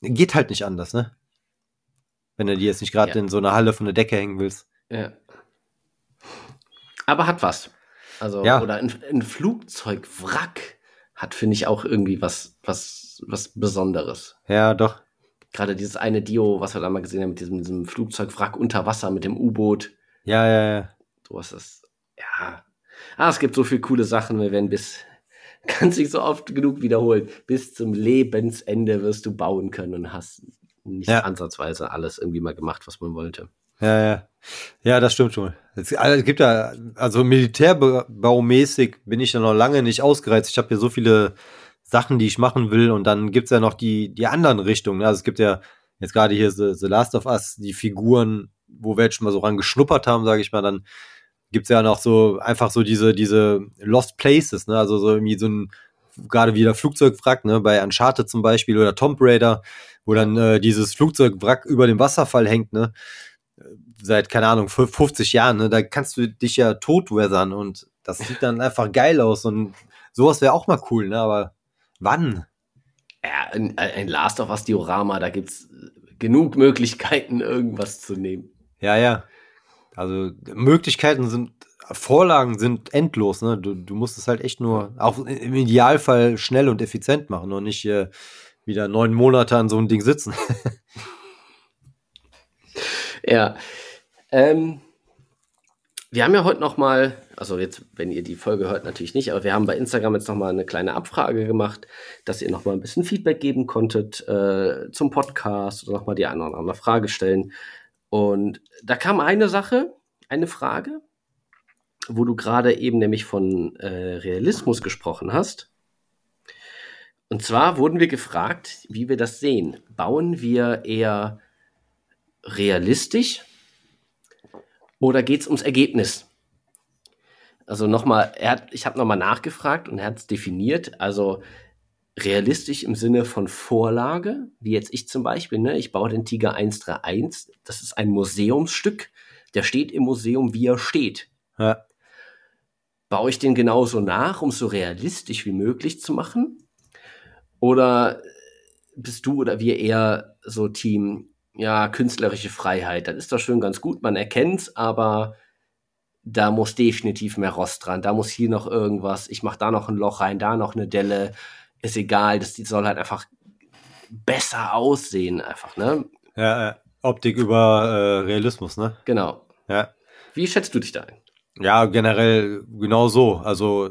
geht halt nicht anders, ne? Wenn du die jetzt nicht gerade Ja. in so einer Halle von der Decke hängen willst. Ja. Aber hat was. Also, Ja. oder ein, ein Flugzeugwrack hat, finde ich, auch irgendwie was, was, was Besonderes. Ja, doch. Gerade dieses eine Dio, was wir da mal gesehen haben, mit diesem, diesem Flugzeugwrack unter Wasser, mit dem U-Boot. Ja, ja, ja. Sowas ist, ja. Ah, es gibt so viele coole Sachen, wir werden bis, kann sich so oft genug wiederholen, bis zum Lebensende wirst du bauen können und hast nicht Ja. ansatzweise alles irgendwie mal gemacht, was man wollte. Ja, ja. Ja, das stimmt schon. Es also, gibt ja, also militärbaumäßig bin ich ja noch lange nicht ausgereizt. Ich habe ja so viele Sachen, die ich machen will und dann gibt's ja noch die, die anderen Richtungen. ne? Also es gibt ja jetzt gerade hier The, The Last of Us, die Figuren, wo wir jetzt schon mal so ran geschnuppert haben, sage ich mal, dann gibt's ja noch so einfach so diese, diese Lost Places, ne? Also so irgendwie so ein, gerade wieder Flugzeugwrack, ne? Bei Uncharted zum Beispiel oder Tomb Raider, wo dann äh, dieses Flugzeugwrack über dem Wasserfall hängt, ne? seit, keine Ahnung, fü- 50 Jahren, ne? da kannst du dich ja totweathern und das sieht dann einfach geil aus und sowas wäre auch mal cool, ne? Aber wann? Ja, ein, ein Last of Us Diorama, da gibt's genug Möglichkeiten, irgendwas zu nehmen. Ja, ja. Also Möglichkeiten sind, Vorlagen sind endlos, ne? Du, du musst es halt echt nur, auch im Idealfall schnell und effizient machen und nicht äh, wieder neun Monate an so einem Ding sitzen. Ja. Ähm, wir haben ja heute noch mal, also jetzt, wenn ihr die Folge hört, natürlich nicht, aber wir haben bei Instagram jetzt noch mal eine kleine Abfrage gemacht, dass ihr noch mal ein bisschen Feedback geben konntet äh, zum Podcast oder noch mal die eine oder andere Frage stellen. Und da kam eine Sache, eine Frage, wo du gerade eben nämlich von äh, Realismus gesprochen hast. Und zwar wurden wir gefragt, wie wir das sehen. Bauen wir eher realistisch oder geht es ums Ergebnis? Also nochmal, er hat, ich habe nochmal nachgefragt und er hat es definiert. Also realistisch im Sinne von Vorlage, wie jetzt ich zum Beispiel, ne? ich baue den Tiger 131, das ist ein Museumsstück, der steht im Museum, wie er steht. ja. Baue ich den genauso nach, um es so realistisch wie möglich zu machen? Oder bist du oder wir eher so Team, ja, künstlerische Freiheit? Das ist doch schon ganz gut, man erkennt's, aber da muss definitiv mehr Rost dran. Da muss hier noch irgendwas, ich mache da noch ein Loch rein, da noch eine Delle. Ist egal, das die soll halt einfach besser aussehen, einfach, ne? ja, ja. Optik über äh, Realismus, ne? Genau. Ja. Wie schätzt du dich da ein? Ja, generell genau so. Also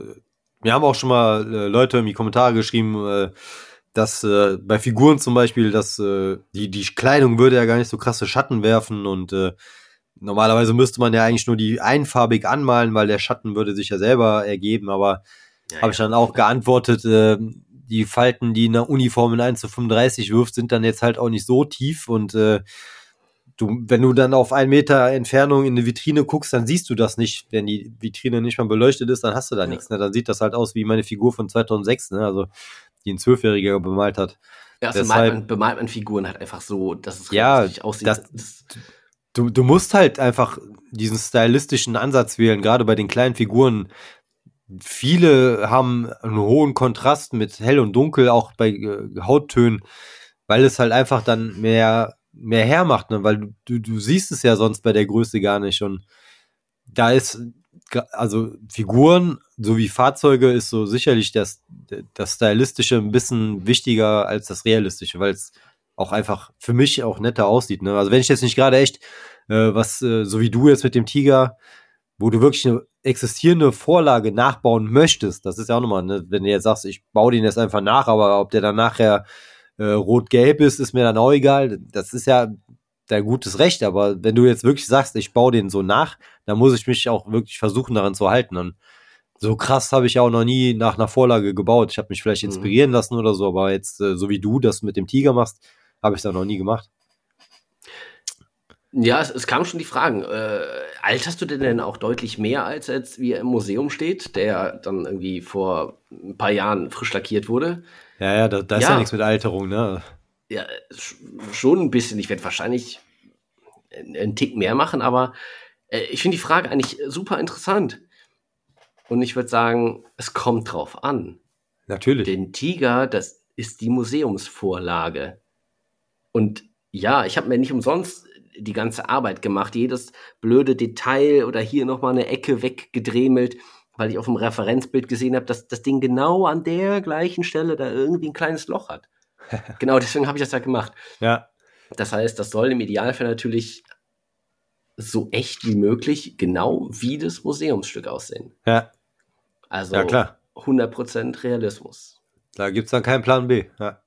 mir haben auch schon mal äh, Leute in die Kommentare geschrieben, äh, dass äh, bei Figuren zum Beispiel, dass äh, die, die Kleidung würde ja gar nicht so krasse Schatten werfen und äh, normalerweise müsste man ja eigentlich nur die einfarbig anmalen, weil der Schatten würde sich ja selber ergeben, aber Ja, habe ich dann auch geantwortet, äh, die Falten, die eine Uniform in 1 zu 35 wirft, sind dann jetzt halt auch nicht so tief und äh, du, wenn du dann auf einen Meter Entfernung in eine Vitrine guckst, dann siehst du das nicht. Wenn die Vitrine nicht mal beleuchtet ist, dann hast du da ja. nichts. Ne? Dann sieht das halt aus wie meine Figur von 2006, ne? also die ein Zwölfjähriger bemalt hat. Ja, also Deshalb, man, bemalt man Figuren halt einfach so, dass es ja, aussieht. Das, das, du, du musst halt einfach diesen stylistischen Ansatz wählen, gerade bei den kleinen Figuren. Viele haben einen hohen Kontrast mit hell und dunkel, auch bei äh, Hauttönen, weil es halt einfach dann mehr mehr hermacht, ne? weil du, du siehst es ja sonst bei der Größe gar nicht. Und da ist, also Figuren sowie Fahrzeuge ist so sicherlich das, das Stylistische ein bisschen wichtiger als das Realistische, weil es auch einfach für mich auch netter aussieht. Ne? Also wenn ich jetzt nicht gerade echt, äh, was, äh, so wie du jetzt mit dem Tiger, wo du wirklich eine existierende Vorlage nachbauen möchtest, das ist ja auch nochmal, ne? wenn du jetzt sagst, ich baue den jetzt einfach nach, aber ob der dann nachher äh, rot-gelb ist, ist mir dann auch egal. Das ist ja dein gutes Recht, aber wenn du jetzt wirklich sagst, ich baue den so nach, dann muss ich mich auch wirklich versuchen, daran zu halten. Und so krass habe ich auch noch nie nach einer Vorlage gebaut. Ich habe mich vielleicht mhm. inspirieren lassen oder so, aber jetzt, äh, so wie du das mit dem Tiger machst, habe ich es da noch nie gemacht. Ja, es, es kamen schon die Fragen. Äh, alterst du denn, denn auch deutlich mehr, als jetzt wie er im Museum steht, der dann irgendwie vor ein paar Jahren frisch lackiert wurde? Ja, ja, da, da ist ja. ja nichts mit Alterung, ne? Ja, schon ein bisschen. Ich werde wahrscheinlich einen Tick mehr machen, aber äh, ich finde die Frage eigentlich super interessant. Und ich würde sagen, es kommt drauf an. Natürlich. Den Tiger, das ist die Museumsvorlage. Und ja, ich habe mir nicht umsonst die ganze Arbeit gemacht, jedes blöde Detail oder hier nochmal eine Ecke weggedremelt, weil ich auf dem Referenzbild gesehen habe, dass das Ding genau an der gleichen Stelle da irgendwie ein kleines Loch hat. genau, deswegen habe ich das ja gemacht. Ja. Das heißt, das soll im Idealfall natürlich so echt wie möglich genau wie das Museumsstück aussehen. Ja. Also ja, klar. 100% Realismus. Da gibt es dann keinen Plan B. Ja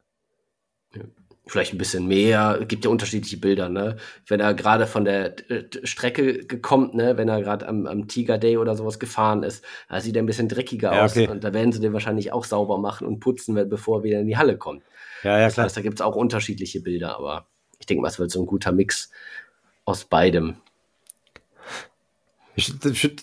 vielleicht ein bisschen mehr, gibt ja unterschiedliche Bilder, ne? Wenn er gerade von der äh, Strecke gekommen, ne, wenn er gerade am, am Tiger Day oder sowas gefahren ist, da sieht er ein bisschen dreckiger ja, okay. aus und da werden sie den wahrscheinlich auch sauber machen und putzen, bevor er wieder in die Halle kommt. Ja, ja, klar. Das heißt, da gibt es auch unterschiedliche Bilder, aber ich denke mal, es wird so ein guter Mix aus beidem.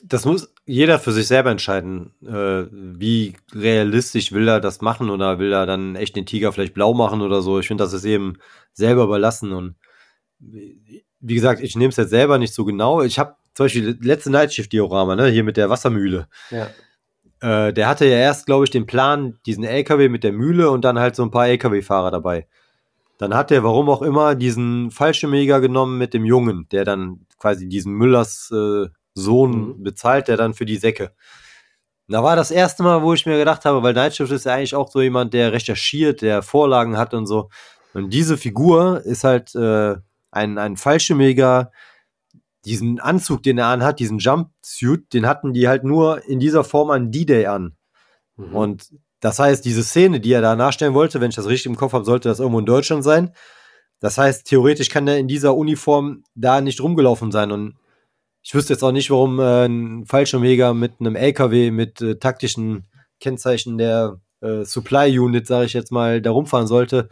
Das muss jeder für sich selber entscheiden, äh, wie realistisch will er das machen oder will er dann echt den Tiger vielleicht blau machen oder so. Ich finde, das ist eben selber überlassen und wie gesagt, ich nehme es jetzt selber nicht so genau. Ich habe zum Beispiel letzte Nightshift-Diorama, ne, hier mit der Wassermühle. Ja. Äh, der hatte ja erst, glaube ich, den Plan, diesen LKW mit der Mühle und dann halt so ein paar LKW-Fahrer dabei. Dann hat er, warum auch immer, diesen Fallschirmjäger genommen mit dem Jungen, der dann quasi diesen Müllers äh, Sohn mhm. bezahlt, der dann für die Säcke. Da war das erste Mal, wo ich mir gedacht habe, weil Nightshift ist ja eigentlich auch so jemand, der recherchiert, der Vorlagen hat und so. Und diese Figur ist halt äh, ein, ein Fallschirmjäger. Diesen Anzug, den er anhat, diesen Jumpsuit, den hatten die halt nur in dieser Form an D-Day an. Mhm. Und das heißt, diese Szene, die er da nachstellen wollte, wenn ich das richtig im Kopf habe, sollte das irgendwo in Deutschland sein. Das heißt, theoretisch kann er in dieser Uniform da nicht rumgelaufen sein. Und ich wüsste jetzt auch nicht, warum äh, ein Fallschirmjäger mit einem LKW mit äh, taktischen Kennzeichen der äh, Supply Unit, sage ich jetzt mal, da rumfahren sollte.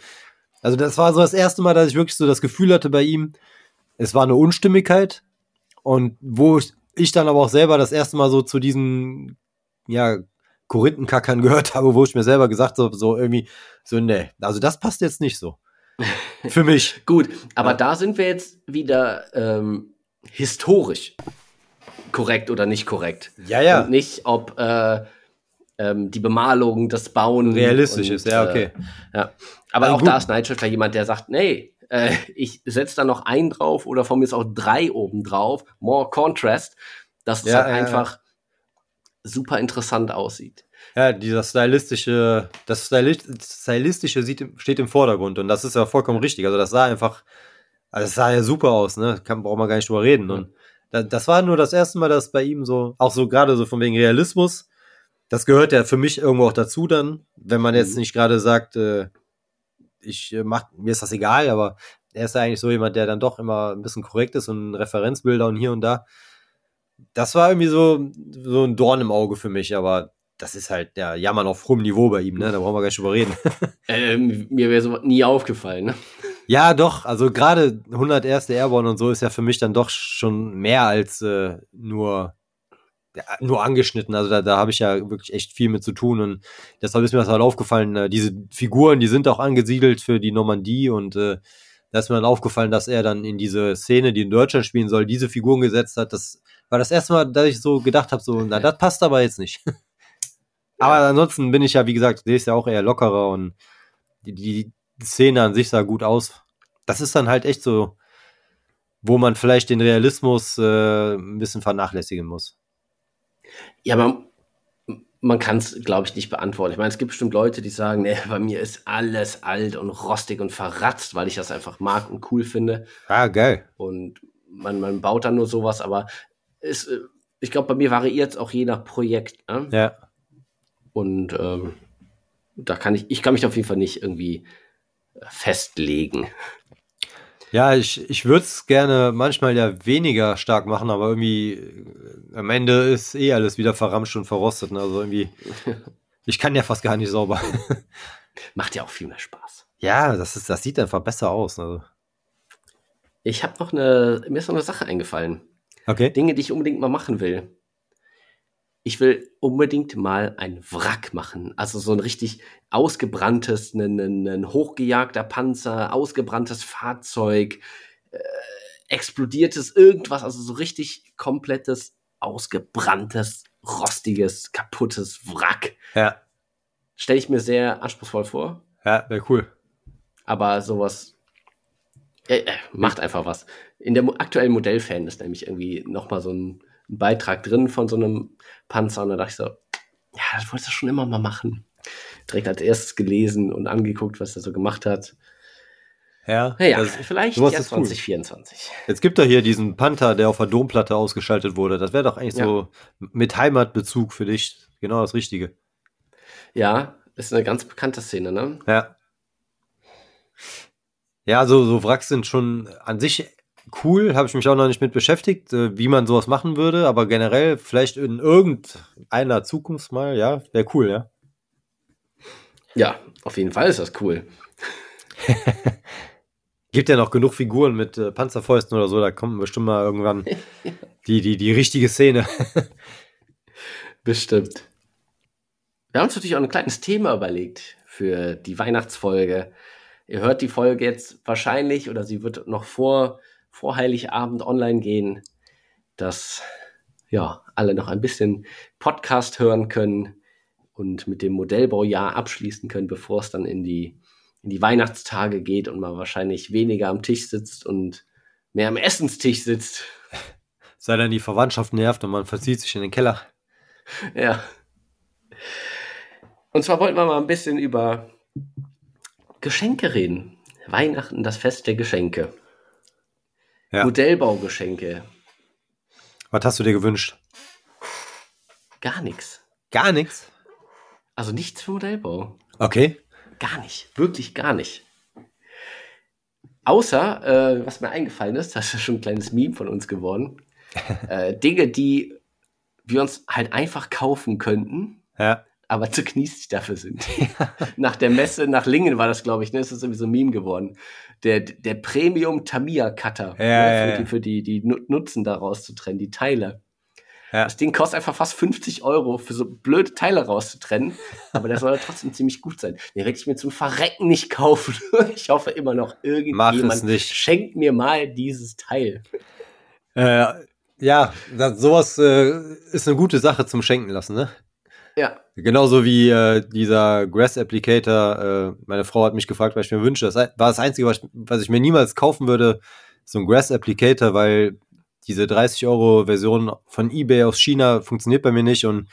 Also das war so das erste Mal, dass ich wirklich so das Gefühl hatte bei ihm, es war eine Unstimmigkeit und wo ich, ich dann aber auch selber das erste Mal so zu diesen, ja, Korinthenkackern gehört habe, wo ich mir selber gesagt habe, so irgendwie, so, nee, also das passt jetzt nicht so. Für mich. Gut, aber ja. da sind wir jetzt wieder ähm, historisch korrekt oder nicht korrekt. Ja, ja. Und nicht, ob äh, ähm, die Bemalung, das Bauen realistisch und, ist. Ja, okay. Äh, ja. Aber also auch gut. da ist Nightshifter jemand, der sagt, nee, äh, ich setze da noch einen drauf oder von mir ist auch drei oben drauf, more contrast, dass es ja, halt einfach super interessant aussieht. Ja, dieser stylistische, das stylistische sieht, steht im Vordergrund und das ist ja vollkommen richtig. Also das sah einfach also es sah ja super aus, ne? Kann, braucht man gar nicht drüber reden. Und da, das war nur das erste Mal, dass bei ihm so, auch so gerade so von wegen Realismus, das gehört ja für mich irgendwo auch dazu dann, wenn man jetzt mhm. nicht gerade sagt, äh, ich äh, mach, mir ist das egal, aber er ist ja eigentlich so jemand, der dann doch immer ein bisschen korrekt ist und Referenzbilder und hier und da. Das war irgendwie so, so ein Dorn im Auge für mich, aber das ist halt der Jammern auf hohem Niveau bei ihm, ne? Da brauchen wir gar nicht drüber reden. äh, mir wäre so nie aufgefallen, ne? Ja, doch. Also gerade 101. Airborne und so ist ja für mich dann doch schon mehr als äh, nur nur angeschnitten. Also da, da habe ich ja wirklich echt viel mit zu tun und deshalb ist mir das halt aufgefallen. Äh, diese Figuren, die sind auch angesiedelt für die Normandie und äh, da ist mir dann aufgefallen, dass er dann in diese Szene, die in Deutschland spielen soll, diese Figuren gesetzt hat. Das war das erste Mal, dass ich so gedacht habe, so, na, das passt aber jetzt nicht. aber ansonsten bin ich ja, wie gesagt, sehe ich ja auch eher lockerer und die, die Szene an sich sah gut aus. Das ist dann halt echt so, wo man vielleicht den Realismus äh, ein bisschen vernachlässigen muss. Ja, man, man kann es, glaube ich, nicht beantworten. Ich meine, es gibt bestimmt Leute, die sagen, nee, bei mir ist alles alt und rostig und verratzt, weil ich das einfach mag und cool finde. Ah, geil. Und man, man baut dann nur sowas, aber es, äh, ich glaube, bei mir variiert es auch je nach Projekt. Ne? Ja. Und ähm, da kann ich, ich kann mich auf jeden Fall nicht irgendwie festlegen. Ja, ich, ich würde es gerne manchmal ja weniger stark machen, aber irgendwie äh, am Ende ist eh alles wieder verramscht und verrostet. Ne? Also irgendwie, ich kann ja fast gar nicht sauber. Macht ja auch viel mehr Spaß. Ja, das, ist, das sieht einfach besser aus. Also. Ich habe noch eine, mir ist noch eine Sache eingefallen. Okay. Dinge, die ich unbedingt mal machen will. Ich will unbedingt mal ein Wrack machen. Also so ein richtig ausgebranntes, ein, ein, ein hochgejagter Panzer, ausgebranntes Fahrzeug, äh, explodiertes irgendwas, also so richtig komplettes, ausgebranntes, rostiges, kaputtes Wrack. Ja. Stelle ich mir sehr anspruchsvoll vor. Ja, wäre cool. Aber sowas äh, äh, macht einfach was. In der aktuellen Modellfan ist nämlich irgendwie nochmal so ein, ein Beitrag drin von so einem Panzer und da dachte ich so, ja, das wolltest du schon immer mal machen. Direkt als erstes gelesen und angeguckt, was er so gemacht hat. Ja, naja, das, vielleicht ja 2024. Cool. Jetzt gibt er hier diesen Panther, der auf der Domplatte ausgeschaltet wurde. Das wäre doch eigentlich ja. so mit Heimatbezug für dich genau das Richtige. Ja, ist eine ganz bekannte Szene, ne? Ja. Ja, so, so Wracks sind schon an sich cool, habe ich mich auch noch nicht mit beschäftigt, äh, wie man sowas machen würde, aber generell vielleicht in irgendeiner Zukunft mal, ja, wäre cool, ja. Ja, auf jeden Fall ist das cool. Gibt ja noch genug Figuren mit äh, Panzerfäusten oder so, da kommt bestimmt mal irgendwann die, die, die richtige Szene. bestimmt. Wir haben uns natürlich auch ein kleines Thema überlegt für die Weihnachtsfolge. Ihr hört die Folge jetzt wahrscheinlich oder sie wird noch vor vor Heiligabend online gehen, dass ja alle noch ein bisschen Podcast hören können und mit dem Modellbaujahr abschließen können, bevor es dann in die, in die Weihnachtstage geht und man wahrscheinlich weniger am Tisch sitzt und mehr am Essenstisch sitzt. Sei dann die Verwandtschaft nervt und man verzieht sich in den Keller. Ja. Und zwar wollten wir mal ein bisschen über Geschenke reden. Weihnachten, das Fest der Geschenke. Ja. Modellbaugeschenke. Was hast du dir gewünscht? Gar nichts. Gar nichts? Also nichts für Modellbau. Okay. Gar nicht. Wirklich gar nicht. Außer, äh, was mir eingefallen ist, das ist schon ein kleines Meme von uns geworden. äh, Dinge, die wir uns halt einfach kaufen könnten. Ja aber zu kniesig dafür sind. nach der Messe, nach Lingen war das, glaube ich, ne? Ist das irgendwie so ein Meme geworden. Der, der Premium Tamiya Cutter. Ja, ne? für, ja, die, für die, die Nutzen daraus zu trennen, die Teile. Ja. Das Ding kostet einfach fast 50 Euro für so blöde Teile rauszutrennen, aber der soll ja trotzdem ziemlich gut sein. Den werde ich mir zum Verrecken nicht kaufen. ich hoffe immer noch, irgendjemand schenkt mir mal dieses Teil. Äh, ja, das, sowas äh, ist eine gute Sache zum Schenken lassen, ne? Ja. Genauso wie äh, dieser Grass Applicator. Äh, meine Frau hat mich gefragt, was ich mir wünsche. Das war das Einzige, was ich, was ich mir niemals kaufen würde, so ein Grass Applicator, weil diese 30 Euro Version von eBay aus China funktioniert bei mir nicht und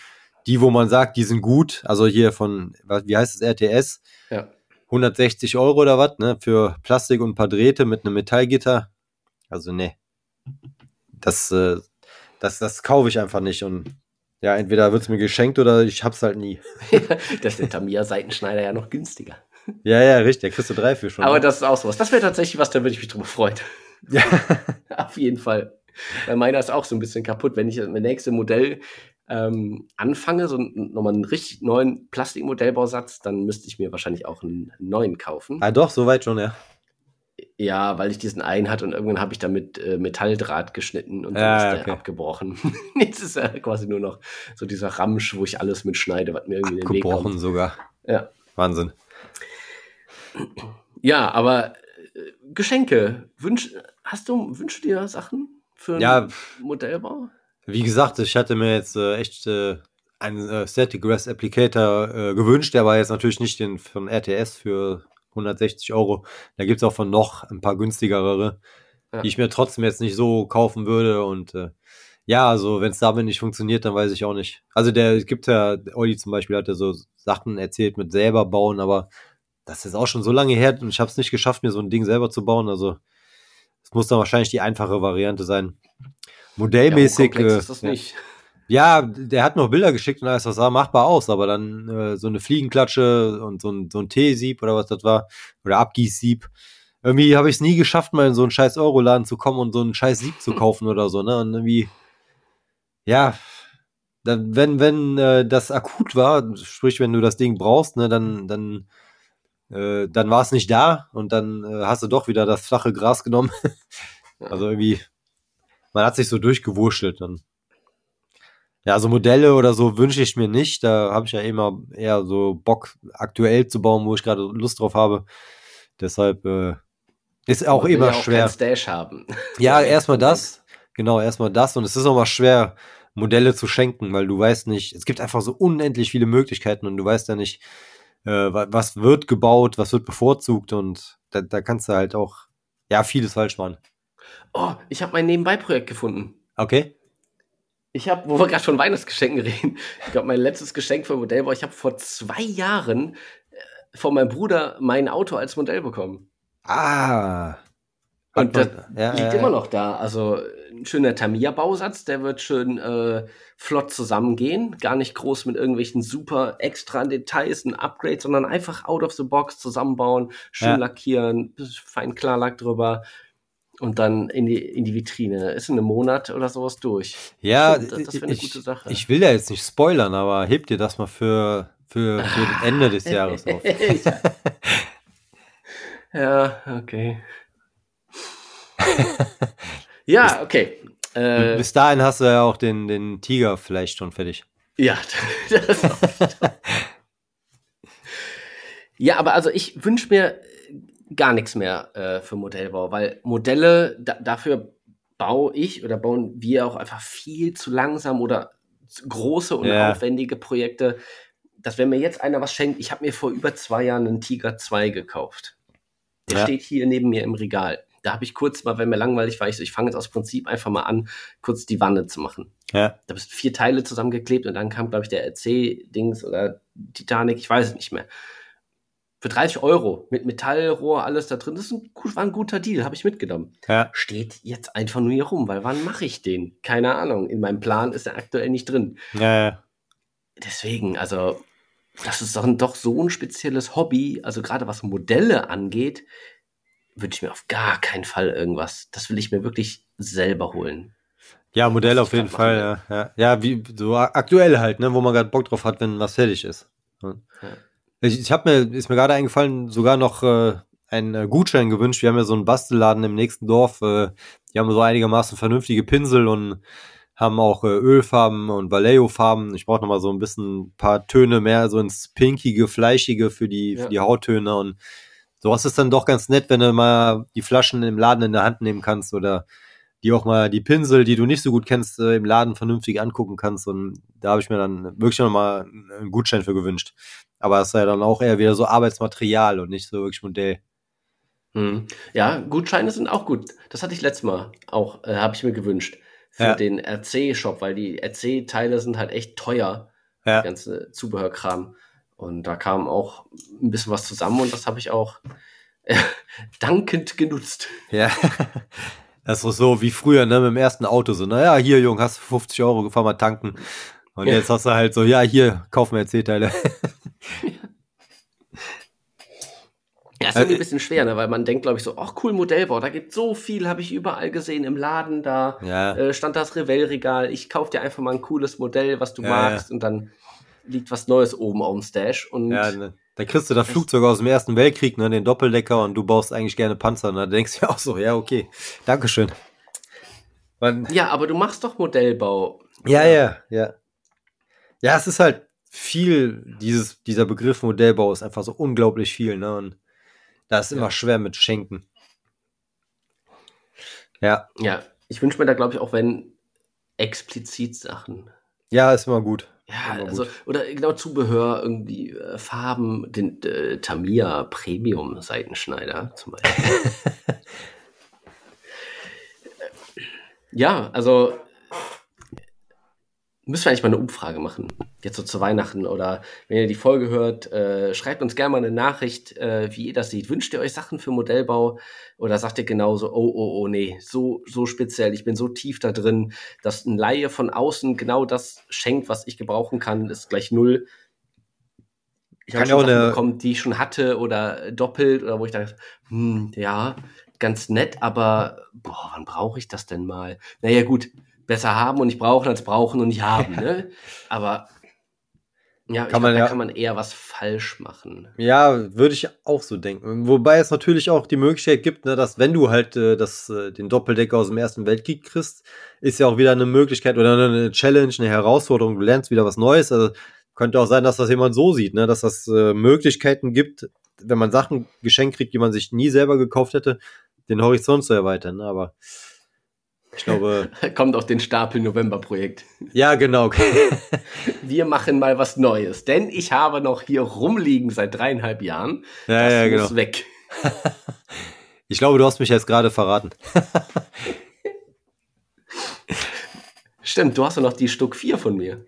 die, wo man sagt, die sind gut, also hier von, wie heißt es, RTS, ja. 160 Euro oder was, ne, für Plastik und ein paar Drähte mit einem Metallgitter. Also, ne. Das, äh, das, das kaufe ich einfach nicht und ja, entweder wird es mir geschenkt oder ich hab's halt nie. das ist der Tamiya-Seitenschneider ja noch günstiger. Ja, ja, richtig. Da kriegst du drei für schon. Aber ne? das ist auch sowas. Das wäre tatsächlich was, da würde ich mich drüber freuen. Ja. Auf jeden Fall. Weil meiner ist auch so ein bisschen kaputt. Wenn ich das nächste Modell ähm, anfange, so nochmal einen richtig neuen Plastikmodellbausatz, dann müsste ich mir wahrscheinlich auch einen neuen kaufen. Ah, doch, soweit schon, ja. Ja, weil ich diesen einen hatte und irgendwann habe ich damit äh, Metalldraht geschnitten und dann Ja, ist der okay. abgebrochen. Jetzt ist er quasi nur noch so dieser Ramsch, wo ich alles mitschneide, was mir irgendwie in den Weg Gebrochen kommt. sogar. Ja. Wahnsinn. ja, aber äh, Geschenke, Wünsch, hast du, wünschst du dir Sachen für einen Ja. Modellbau? Wie gesagt, ich hatte mir jetzt äh, echt äh, einen äh, Static Grass Applicator äh, gewünscht. Der war jetzt natürlich nicht den von RTS für 160 Euro. Da gibt's auch von noch ein paar günstigere, Ja. die ich mir trotzdem jetzt nicht so kaufen würde. Und äh, ja, also wenn es damit nicht funktioniert, dann weiß ich auch nicht. Also der es gibt ja, Olli zum Beispiel hat ja so Sachen erzählt mit selber bauen, aber das ist auch schon so lange her und ich habe es nicht geschafft, mir so ein Ding selber zu bauen. Also es muss dann wahrscheinlich die einfache Variante sein. Modellmäßig. ja, äh, ist das nicht. Ja, der hat noch Bilder geschickt und alles, das sah machbar aus, aber dann äh, so eine Fliegenklatsche und so ein, so ein T-Sieb oder was das war, oder Abgießsieb. Irgendwie habe ich es nie geschafft, mal in so einen scheiß Euroladen zu kommen und so einen scheiß Sieb zu kaufen oder so, ne? Und irgendwie, ja, dann, wenn, wenn äh, das akut war, sprich, wenn du das Ding brauchst, ne, dann, dann, äh, dann war es nicht da und dann äh, hast du doch wieder das flache Gras genommen. also irgendwie, man hat sich so durchgewurschtelt dann. Ja, so Modelle oder so wünsche ich mir nicht. Da habe ich ja immer eher so Bock, aktuell zu bauen, wo ich gerade Lust drauf habe. Deshalb äh, ist auch immer ja auch schwer. Stash haben. Ja, erstmal das. Genau, erstmal das. Und es ist auch mal schwer, Modelle zu schenken, weil du weißt nicht, es gibt einfach so unendlich viele Möglichkeiten und du weißt ja nicht, äh, wa- was wird gebaut, was wird bevorzugt und da, da kannst du halt auch, ja, vieles falsch machen. Oh, ich habe mein Nebenbei-Projekt gefunden. Okay? Ich habe, wo wir gerade von Weihnachtsgeschenken reden, ich glaube, mein letztes Geschenk für Modellbau, ich habe vor zwei Jahren äh, von meinem Bruder mein Auto als Modell bekommen. Ah. Und das ja, liegt ja, immer noch da. Also ein schöner Tamiya-Bausatz, der wird schön äh, flott zusammengehen. Gar nicht groß mit irgendwelchen super extra Details, ein Upgrade, sondern einfach out of the box zusammenbauen, schön Ja. lackieren, fein Klarlack drüber und dann in die, in die Vitrine. Ist in einem Monat oder sowas durch. Ja, das- das wäre eine ich, gute Sache. ich will ja jetzt nicht spoilern, aber heb dir das mal für, für, für das Ende des Jahres auf. ja, okay. ja, okay. Äh, Bis dahin hast du ja auch den, den Tiger vielleicht schon fertig. Ja, das ja, aber also ich wünsche mir gar nichts mehr äh, für Modellbau, weil Modelle, da, dafür baue ich oder bauen wir auch einfach viel zu langsam oder große und Ja. aufwendige Projekte. Dass wenn mir jetzt einer was schenkt, ich habe mir vor über zwei Jahren einen Tiger 2 gekauft. Der Ja. steht hier neben mir im Regal. Da habe ich kurz mal, wenn mir langweilig war, ich so, ich fange jetzt aus Prinzip einfach mal an, kurz die Wanne zu machen. Ja. Da bist vier Teile zusammengeklebt und dann kam, glaube ich, der RC-Dings oder Titanic, ich weiß es nicht mehr. Für 30 Euro mit Metallrohr, alles da drin. Das ist ein, war ein guter Deal, habe ich mitgenommen. Ja. Steht jetzt einfach nur hier rum, weil wann mache ich den? Keine Ahnung. In meinem Plan ist er aktuell nicht drin. Ja. Deswegen, also, das ist doch, doch so ein spezielles Hobby. Also, gerade was Modelle angeht, wünsche ich mir auf gar keinen Fall irgendwas. Das will ich mir wirklich selber holen. Ja, Modell auf jeden Fall, ja. Ja, ja wie so aktuell halt, ne, wo man gerade Bock drauf hat, wenn was fertig ist. Ja. Ich, ich habe mir, ist mir gerade eingefallen, sogar noch äh, einen äh, Gutschein gewünscht. Wir haben ja so einen Bastelladen im nächsten Dorf. Äh, die haben so einigermaßen vernünftige Pinsel und haben auch äh, Ölfarben und Vallejo-Farben. Ich brauche noch mal so ein bisschen ein paar Töne mehr, so ins pinkige, fleischige für die, Ja. für die Hauttöne. Und sowas ist dann doch ganz nett, wenn du mal die Flaschen im Laden in der Hand nehmen kannst oder die auch mal die Pinsel, die du nicht so gut kennst, äh, im Laden vernünftig angucken kannst. Und da habe ich mir dann wirklich noch mal einen Gutschein für gewünscht. Aber das ist ja dann auch eher wieder so Arbeitsmaterial und nicht so wirklich Modell. Hm. Ja, Gutscheine sind auch gut. Das hatte ich letztes Mal auch, äh, habe ich mir gewünscht. Für Ja. den RC-Shop, weil die RC-Teile sind halt echt teuer. Ja. Ganze Zubehörkram. Und da kam auch ein bisschen was zusammen und das habe ich auch äh, dankend genutzt. Ja. Das ist so wie früher, ne, mit dem ersten Auto. So, naja, hier, Jung, hast du 50 Euro, fahr mal tanken. Und Ja. jetzt hast du halt so, ja, hier, kauf mir C-Teile. Ja, ist Äh, irgendwie ein bisschen schwer, ne? weil man denkt, glaube ich, so, ach cool, Modellbau, da gibt so viel, habe ich überall gesehen im Laden, da Ja. äh, stand das Revell-Regal, ich kauf dir einfach mal ein cooles Modell, was du Ja, magst und dann liegt was Neues oben auf dem Stash. Und ja, ne, da kriegst du das Flugzeug aus dem Ersten Weltkrieg, ne, den Doppeldecker, und du baust eigentlich gerne Panzer. Und da denkst du ja auch so, ja, okay, Dankeschön. Man, ja, aber du machst doch Modellbau. Ja, ja, ja. Ja, es ist halt viel, dieses, dieser Begriff Modellbau ist einfach so unglaublich viel, ne? Und da ist immer schwer mit Schenken. Ja. Ja, ich wünsche mir da, glaube ich, auch wenn explizit Sachen. Ja, ist immer gut. Ja, immer also, gut. oder genau Zubehör, irgendwie äh, Farben, den äh, Tamiya Premium Seitenschneider zum Beispiel. ja, also Müssen wir eigentlich mal eine Umfrage machen. Jetzt so zu Weihnachten oder wenn ihr die Folge hört, äh, schreibt uns gerne mal eine Nachricht, äh, wie ihr das seht. Wünscht ihr euch Sachen für Modellbau oder sagt ihr genauso, oh, oh, oh, nee, so, so speziell, ich bin so tief da drin, dass ein Laie von außen genau das schenkt, was ich gebrauchen kann, ist gleich null. Ich habe schon Sachen eine... bekommen, die ich schon hatte oder doppelt oder wo ich dachte, hm, ja, ganz nett, aber boah, wann brauche ich das denn mal? Naja, gut, besser haben und nicht brauchen als brauchen und nicht haben. Ne? Aber ja, kann, man, glaub, ja, kann man eher was falsch machen. Ja, würde ich auch so denken. Wobei es natürlich auch die Möglichkeit gibt, ne, dass wenn du halt äh, das, äh, den Doppeldecker aus dem Ersten Weltkrieg kriegst, ist ja auch wieder eine Möglichkeit oder eine Challenge, eine Herausforderung. Du lernst wieder was Neues. Also könnte auch sein, dass das jemand so sieht, ne, dass das äh, Möglichkeiten gibt, wenn man Sachen geschenkt kriegt, die man sich nie selber gekauft hätte, den Horizont zu erweitern. Ne? Aber ich glaube. Kommt auf den Stapel November-Projekt. Ja, genau. Wir machen mal was Neues, denn ich habe noch hier rumliegen seit dreieinhalb Jahren. Ja, das ja, muss genau. weg. Ich glaube, du hast mich jetzt gerade verraten. Stimmt, du hast ja noch die Stück 4 von mir.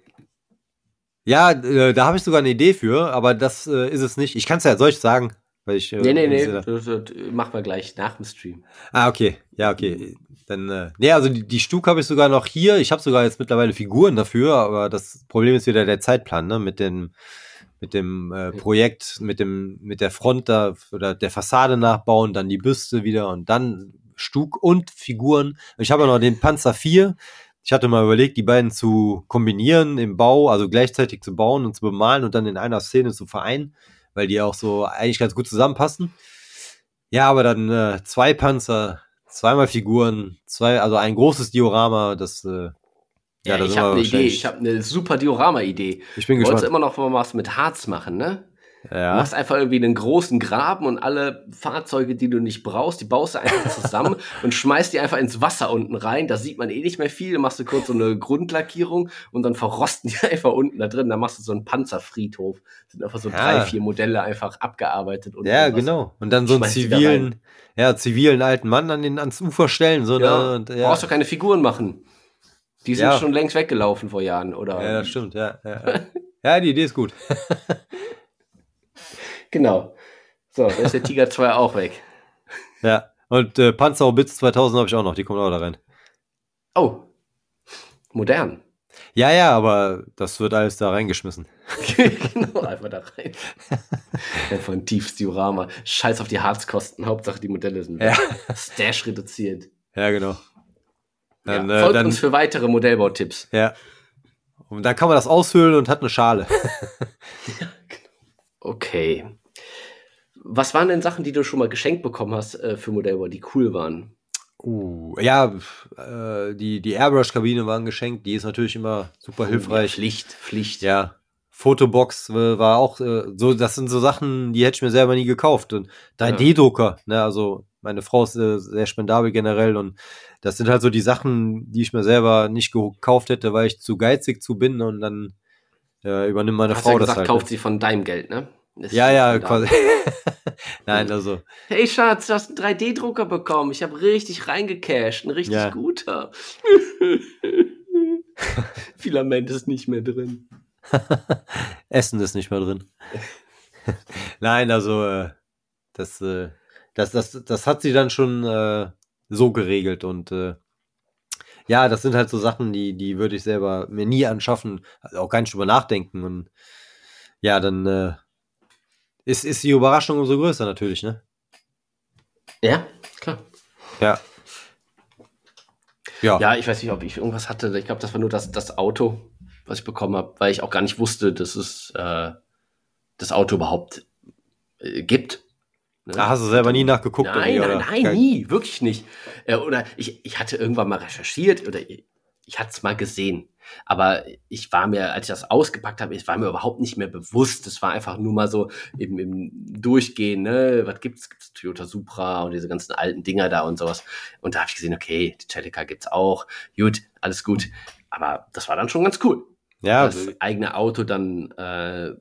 Ja, äh, da habe ich sogar eine Idee für, aber das äh, ist es nicht. Ich kann es ja, soll ich sagen? Weil ich, äh, nee, nee, nee, das, das machen wir gleich nach dem Stream. Ah, okay. Ja, okay. Dann, äh, nee, also die, die Stug habe ich sogar noch hier. Ich habe sogar jetzt mittlerweile Figuren dafür, aber das Problem ist wieder der Zeitplan, ne? Mit dem, mit dem äh, Projekt, mit dem, mit der Front da oder der Fassade nachbauen, dann die Büste wieder und dann Stug und Figuren. Ich habe noch den Panzer 4. Ich hatte mal überlegt, die beiden zu kombinieren im Bau, also gleichzeitig zu bauen und zu bemalen und dann in einer Szene zu vereinen weil die auch so eigentlich ganz gut zusammenpassen. Ja, aber dann äh, zwei Panzer, zweimal Figuren, zwei, also ein großes Diorama, das äh, ja, ja ich habe eine Idee, ich habe eine super Diorama-Idee. Ich bin gespannt. Du wolltest immer noch mal was mit Harz machen, ne? Ja. Machst einfach irgendwie einen großen Graben und alle Fahrzeuge, die du nicht brauchst, die baust du einfach zusammen und schmeißt die einfach ins Wasser unten rein. Da sieht man eh nicht mehr viel. Dann machst du kurz so eine Grundlackierung und dann verrosten die einfach unten da drin. Dann machst du so einen Panzerfriedhof. Das sind einfach so ja. drei, vier Modelle einfach abgearbeitet. Und ja, genau. Und dann so einen zivilen, ja, zivilen alten Mann an den, ans Ufer stellen. So, ja. Ne? Und, ja. Brauchst du keine Figuren machen. Die sind schon längst weggelaufen vor Jahren, oder? Ja, das stimmt, ja. Ja, ja die Idee ist gut. Genau. So, da ist der Tiger 2 auch weg. Ja, und äh, Panzerhaubitz 2000 habe ich auch noch, die kommt auch da rein. Oh, modern. Ja, ja, aber das wird alles da reingeschmissen. genau, einfach da rein. einfach ein tiefes Diorama. Scheiß auf die Harzkosten, Hauptsache die Modelle sind ja. Stash reduziert. Ja, genau. Dann, ja, folgt äh, dann, uns für weitere Modellbautipps. Ja. Und dann kann man das aushöhlen und hat eine Schale. Okay. Was waren denn Sachen, die du schon mal geschenkt bekommen hast äh, für Modellbau, die cool waren? Uh, ja, äh, die, die Airbrush-Kabine war ein Geschenk, die ist natürlich immer super oh, hilfreich. Ja, Pflicht, Pflicht. Ja. Fotobox äh, war auch äh, so, das sind so Sachen, die hätte ich mir selber nie gekauft. Und 3D-Drucker, ne, also meine Frau ist äh, sehr spendabel generell und das sind halt so die Sachen, die ich mir selber nicht gekauft hätte, weil ich zu geizig zu bin und dann übernimmt meine Hast Frau ja gesagt, das halt. kauft ne? sie von deinem Geld, ne? Ist ja, ja, quasi. Nein, also. Hey Schatz, du hast einen 3D-Drucker bekommen. Ich habe richtig reingecasht. Ein richtig ja. guter. Filament ist nicht mehr drin. Essen ist nicht mehr drin. Nein, also äh, das, äh, das, das, das hat sie dann schon äh, so geregelt und ja, das sind halt so Sachen, die, die würde ich selber mir nie anschaffen, also auch gar nicht drüber nachdenken und ja, dann äh, ist, ist die Überraschung umso größer natürlich, ne? Ja, klar. Ja. Ja. Ja, ich weiß nicht, ob ich irgendwas hatte. Ich glaube, das war nur das, das Auto, was ich bekommen habe, weil ich auch gar nicht wusste, dass es äh, das Auto überhaupt äh, gibt. Ne? Da hast du selber nie nachgeguckt? Nein, oder? nein, nein, nie, wirklich nicht. Äh, oder ich, ich hatte irgendwann mal recherchiert oder ich, ich hatte es mal gesehen. Aber ich war mir, als ich das ausgepackt habe, ich war mir überhaupt nicht mehr bewusst. Es war einfach nur mal so im, im Durchgehen, ne? Was gibt's? Gibt's Toyota Supra und diese ganzen alten Dinger da und sowas. Und da habe ich gesehen, okay, die Celica gibt's auch. Gut, alles gut. Aber das war dann schon ganz cool. Ja. Das eigene Auto dann äh,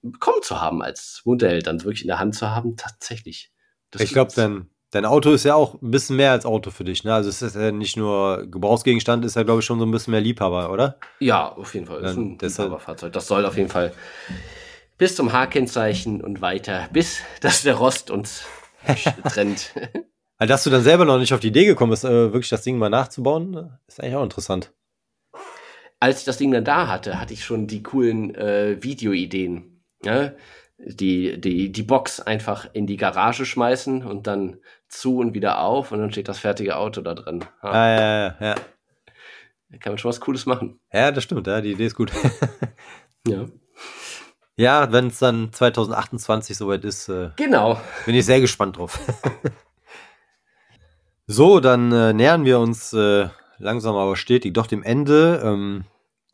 bekommen zu haben als Modell, dann wirklich in der Hand zu haben, tatsächlich. Das ich glaube, dann Dein Auto ist ja auch ein bisschen mehr als Auto für dich, ne? Also es ist ja nicht nur Gebrauchsgegenstand, ist ja, glaube ich, schon so ein bisschen mehr Liebhaber, oder? Ja, auf jeden Fall. Das ist ein Liebhaberfahrzeug. Das soll auf jeden Fall bis zum H-Kennzeichen und weiter, bis dass der Rost uns trennt. Also, dass du dann selber noch nicht auf die Idee gekommen bist, äh, wirklich das Ding mal nachzubauen, ist eigentlich auch interessant. Als ich das Ding dann da hatte, hatte ich schon die coolen äh, Videoideen. Ja? Die, die, die Box einfach in die Garage schmeißen und dann zu und wieder auf und dann steht das fertige Auto da drin. Ja, ah, ja, ja. ja. Da kann man schon was Cooles machen. Ja, das stimmt, ja, die Idee ist gut. ja. Ja, wenn es dann 2028 soweit ist, äh, genau. bin ich sehr gespannt drauf. so, dann äh, nähern wir uns äh, langsam aber stetig doch dem Ende. Ähm,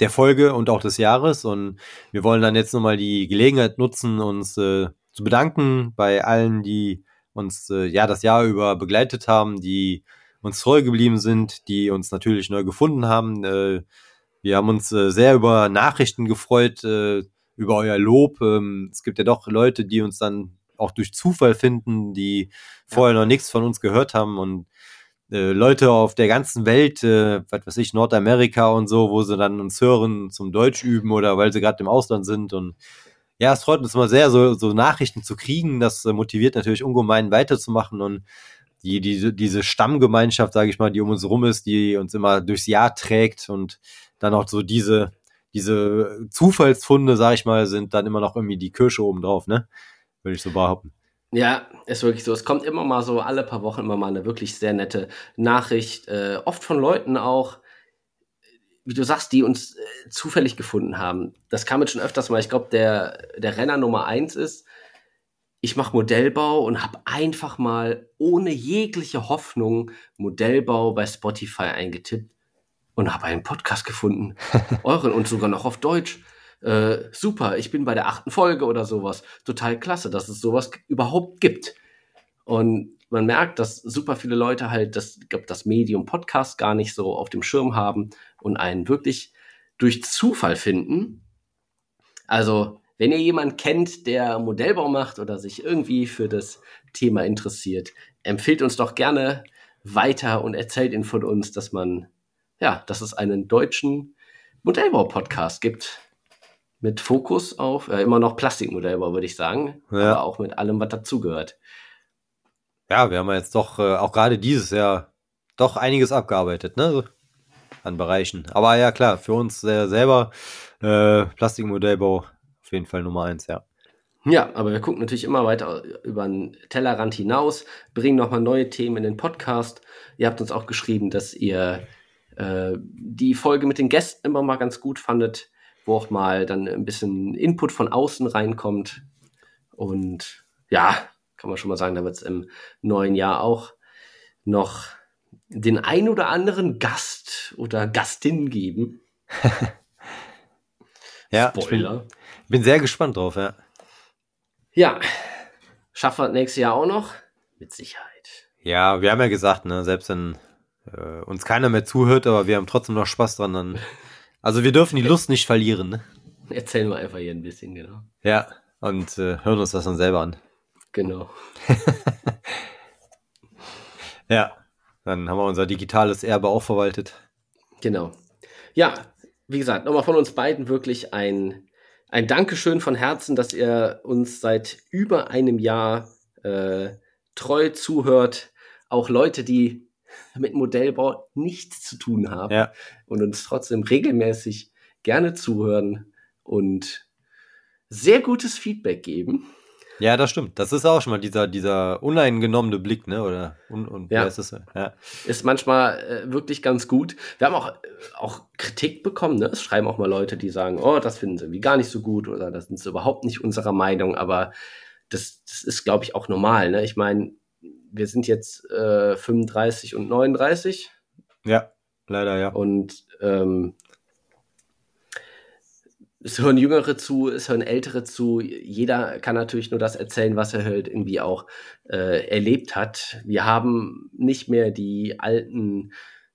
der Folge und auch des Jahres. Und wir wollen dann jetzt nochmal die Gelegenheit nutzen, uns äh, zu bedanken bei allen, die uns äh, ja das Jahr über begleitet haben, die uns treu geblieben sind, die uns natürlich neu gefunden haben. Äh, wir haben uns äh, sehr über Nachrichten gefreut, äh, über euer Lob. Ähm, es gibt ja doch Leute, die uns dann auch durch Zufall finden, die vorher noch nichts von uns gehört haben und äh, Leute auf der ganzen Welt, äh, was weiß ich, Nordamerika und so, wo sie dann uns hören zum Deutsch üben oder weil sie gerade im Ausland sind und ja, es freut uns immer sehr, so, so Nachrichten zu kriegen. Das äh, motiviert natürlich ungemein weiterzumachen und die, die, diese Stammgemeinschaft, sage ich mal, die um uns rum ist, die uns immer durchs Jahr trägt und dann auch so diese, diese Zufallsfunde, sage ich mal, sind dann immer noch irgendwie die Kirsche oben drauf, ne? Würde ich so behaupten. Ja, ist wirklich so. Es kommt immer mal so alle paar Wochen immer mal eine wirklich sehr nette Nachricht. Äh, oft von Leuten auch, wie du sagst, die uns äh, zufällig gefunden haben. Das kam jetzt schon öfters mal. Ich glaube, der, der Renner Nummer eins ist, ich mache Modellbau und habe einfach mal ohne jegliche Hoffnung Modellbau bei Spotify eingetippt und habe einen Podcast gefunden. Euren und sogar noch auf Deutsch äh, super, ich bin bei der achten Folge oder sowas. Total klasse, dass es sowas überhaupt gibt. Und man merkt, dass super viele Leute halt das, das Medium Podcast gar nicht so auf dem Schirm haben und einen wirklich durch Zufall finden. Also, wenn ihr jemanden kennt, der Modellbau macht oder sich irgendwie für das Thema interessiert, empfehlt uns doch gerne weiter und erzählt ihn von uns, dass man, ja, dass es einen deutschen Modellbau-Podcast gibt, mit Fokus auf äh, immer noch Plastikmodellbau, würde ich sagen, ja. aber auch mit allem, was dazugehört. Ja, wir haben ja jetzt doch äh, auch gerade dieses Jahr doch einiges abgearbeitet, ne? An Bereichen. Aber ja, klar, für uns äh, selber äh, Plastikmodellbau auf jeden Fall Nummer eins, ja. Ja, aber wir gucken natürlich immer weiter über den Tellerrand hinaus, bringen nochmal neue Themen in den Podcast. Ihr habt uns auch geschrieben, dass ihr äh, die Folge mit den Gästen immer mal ganz gut fandet wo auch mal dann ein bisschen Input von außen reinkommt. Und ja, kann man schon mal sagen, da wird es im neuen Jahr auch noch den ein oder anderen Gast oder Gastin geben. ja, Spoiler. Ich bin, bin, sehr gespannt drauf, ja. Ja, schaffen wir nächstes Jahr auch noch? Mit Sicherheit. Ja, wir haben ja gesagt, ne, selbst wenn äh, uns keiner mehr zuhört, aber wir haben trotzdem noch Spaß dran, dann Also wir dürfen die Lust nicht verlieren, ne? Erzählen wir einfach hier ein bisschen, genau. Ja, und äh, hören uns das dann selber an. Genau. ja, dann haben wir unser digitales Erbe auch verwaltet. Genau. Ja, wie gesagt, nochmal von uns beiden wirklich ein, ein Dankeschön von Herzen, dass ihr uns seit über einem Jahr äh, treu zuhört. Auch Leute, die mit Modellbau nichts zu tun haben ja. und uns trotzdem regelmäßig gerne zuhören und sehr gutes Feedback geben. Ja, das stimmt. Das ist auch schon mal dieser, dieser uneingenommene Blick, ne? Oder un, und Ja. ist es? Ja. Ist manchmal äh, wirklich ganz gut. Wir haben auch, äh, auch Kritik bekommen, ne? Es schreiben auch mal Leute, die sagen, oh, das finden sie irgendwie gar nicht so gut oder das sind sie überhaupt nicht unserer Meinung, aber das, das ist, glaube ich, auch normal, ne? Ich meine, wir sind jetzt äh, 35 und 39 ja, leider ja. und ähm, es hören Jüngere zu, es hören Ältere zu. Jeder kann natürlich nur das erzählen, was er halt irgendwie auch äh, erlebt hat. Wir haben nicht mehr die alten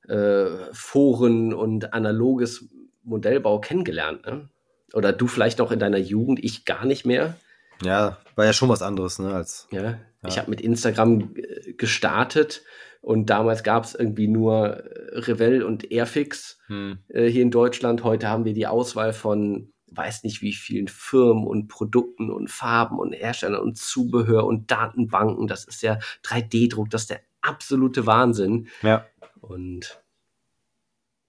äh, Foren und analoges Modellbau kennengelernt. Ne? Oder du vielleicht noch in deiner Jugend, ich gar nicht mehr. Ja, war ja schon was anderes, ne? Als, Ja, ich habe mit Instagram äh, gestartet und damals gab es irgendwie nur äh, Revell und Airfix hm. äh, hier in Deutschland. Heute haben wir die Auswahl von weiß nicht wie vielen Firmen und Produkten und Farben und Herstellern und Zubehör und Datenbanken. Das ist ja 3D-Druck, das ist der absolute Wahnsinn. Ja. Und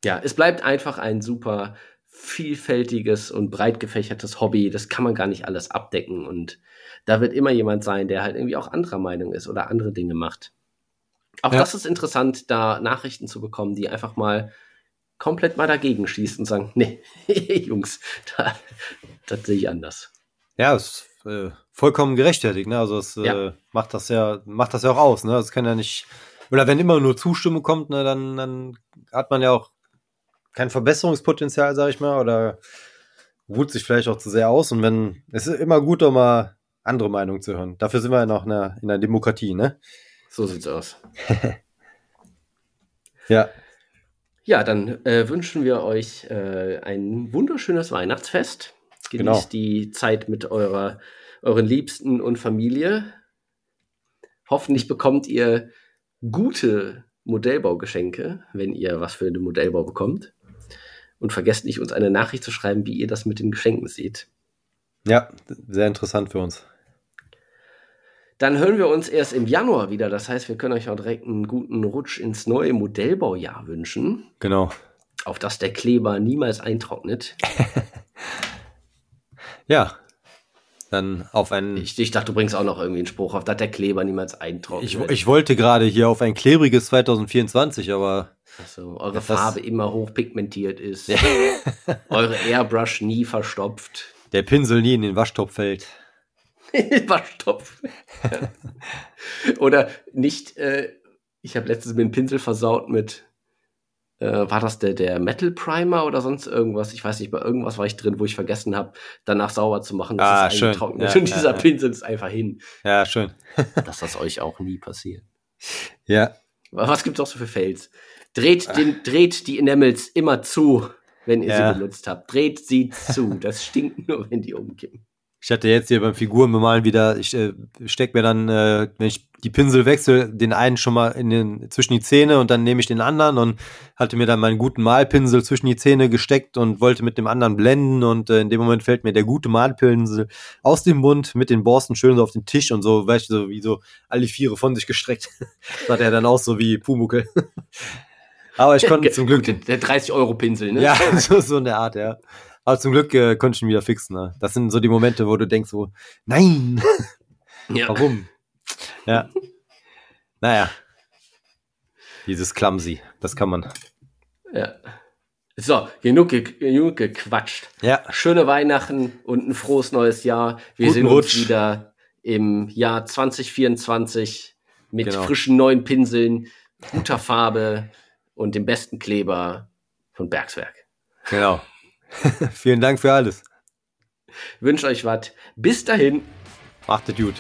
ja, es bleibt einfach ein super vielfältiges und breit gefächertes Hobby. Das kann man gar nicht alles abdecken. Und da wird immer jemand sein, der halt irgendwie auch anderer Meinung ist oder andere Dinge macht. Auch Ja. das ist interessant, da Nachrichten zu bekommen, die einfach mal komplett mal dagegen schießen und sagen, nee, Jungs, da, das sehe ich anders. Ja, ist äh, vollkommen gerechtfertigt, ne? Also es äh, Ja. macht das ja, macht das ja auch aus, ne? Es kann ja nicht, oder wenn immer nur Zustimmung kommt, ne, dann, dann hat man ja auch kein Verbesserungspotenzial, sag ich mal, oder ruht sich vielleicht auch zu sehr aus. Und wenn, es ist immer gut, auch mal andere Meinungen zu hören. Dafür sind wir ja noch in einer, in einer Demokratie, ne? So sieht's aus. Ja. Ja, dann äh, wünschen wir euch äh, ein wunderschönes Weihnachtsfest. Genießt Genau. die Zeit mit eurer, euren Liebsten und Familie. Hoffentlich bekommt ihr gute Modellbaugeschenke, wenn ihr was für den Modellbau bekommt. Und vergesst nicht, uns eine Nachricht zu schreiben, wie ihr das mit den Geschenken seht. Ja, sehr interessant für uns. Dann hören wir uns erst im Januar wieder. Das heißt, wir können euch auch direkt einen guten Rutsch ins neue Modellbaujahr wünschen, Genau. auf das der Kleber niemals eintrocknet. Ja. Dann auf einen. Ich, ich dachte, du bringst auch noch irgendwie einen Spruch auf, dass der Kleber niemals eintrocknet. Ich, ich wollte gerade hier auf ein klebriges 2024, aber also, eure Farbe immer hochpigmentiert ist, eure Airbrush nie verstopft. der Pinsel nie in den Waschtopf fällt. Waschtopf. Oder nicht, äh, ich habe letztens mir einen Pinsel versaut mit, äh, war das der, der Metal Primer oder sonst irgendwas? Ich weiß nicht, bei irgendwas war ich drin, wo ich vergessen habe, danach sauber zu machen. dass Ah, es schön. eingetrocknet Ja, Und dieser ja. Pinsel ist einfach hin. Ja, schön. Dass das euch auch nie passiert. Ja. Was gibt's auch so für Fails? Dreht, den, dreht die Enamels immer zu, wenn ihr Ja. sie benutzt habt. Dreht sie zu. Das stinkt nur, wenn die umkippen. Ich hatte jetzt hier beim Figurenbemalen wieder, ich äh, steck mir dann, äh, wenn ich die Pinsel wechsle, den einen schon mal in den, zwischen die Zähne und dann nehme ich den anderen und hatte mir dann meinen guten Malpinsel zwischen die Zähne gesteckt und wollte mit dem anderen blenden und äh, in dem Moment fällt mir der gute Malpinsel aus dem Mund mit den Borsten schön so auf den Tisch und so, weißt du, so wie so alle Viere von sich gestreckt. das hat er dann auch so wie Pumuckel. Aber ich konnte zum Glück, Der, der 30-Euro-Pinsel, ne? ja, so, so in der Art, ja. Aber zum Glück äh, konnte ich ihn wieder fixen. Ne? Das sind so die Momente, wo du denkst so, nein, Ja. warum? ja. Naja. Dieses Clumsy, das kann man. ja. So, genug, ge genug gequatscht. Ja, Schöne Weihnachten und ein frohes neues Jahr. Wir Guten sehen Rutsch. uns wieder im Jahr 2024 mit Genau. frischen neuen Pinseln, guter Farbe und dem besten Kleber von Bergswerk. genau. Vielen Dank für alles. Wünsche euch was. Bis dahin. Macht es gut.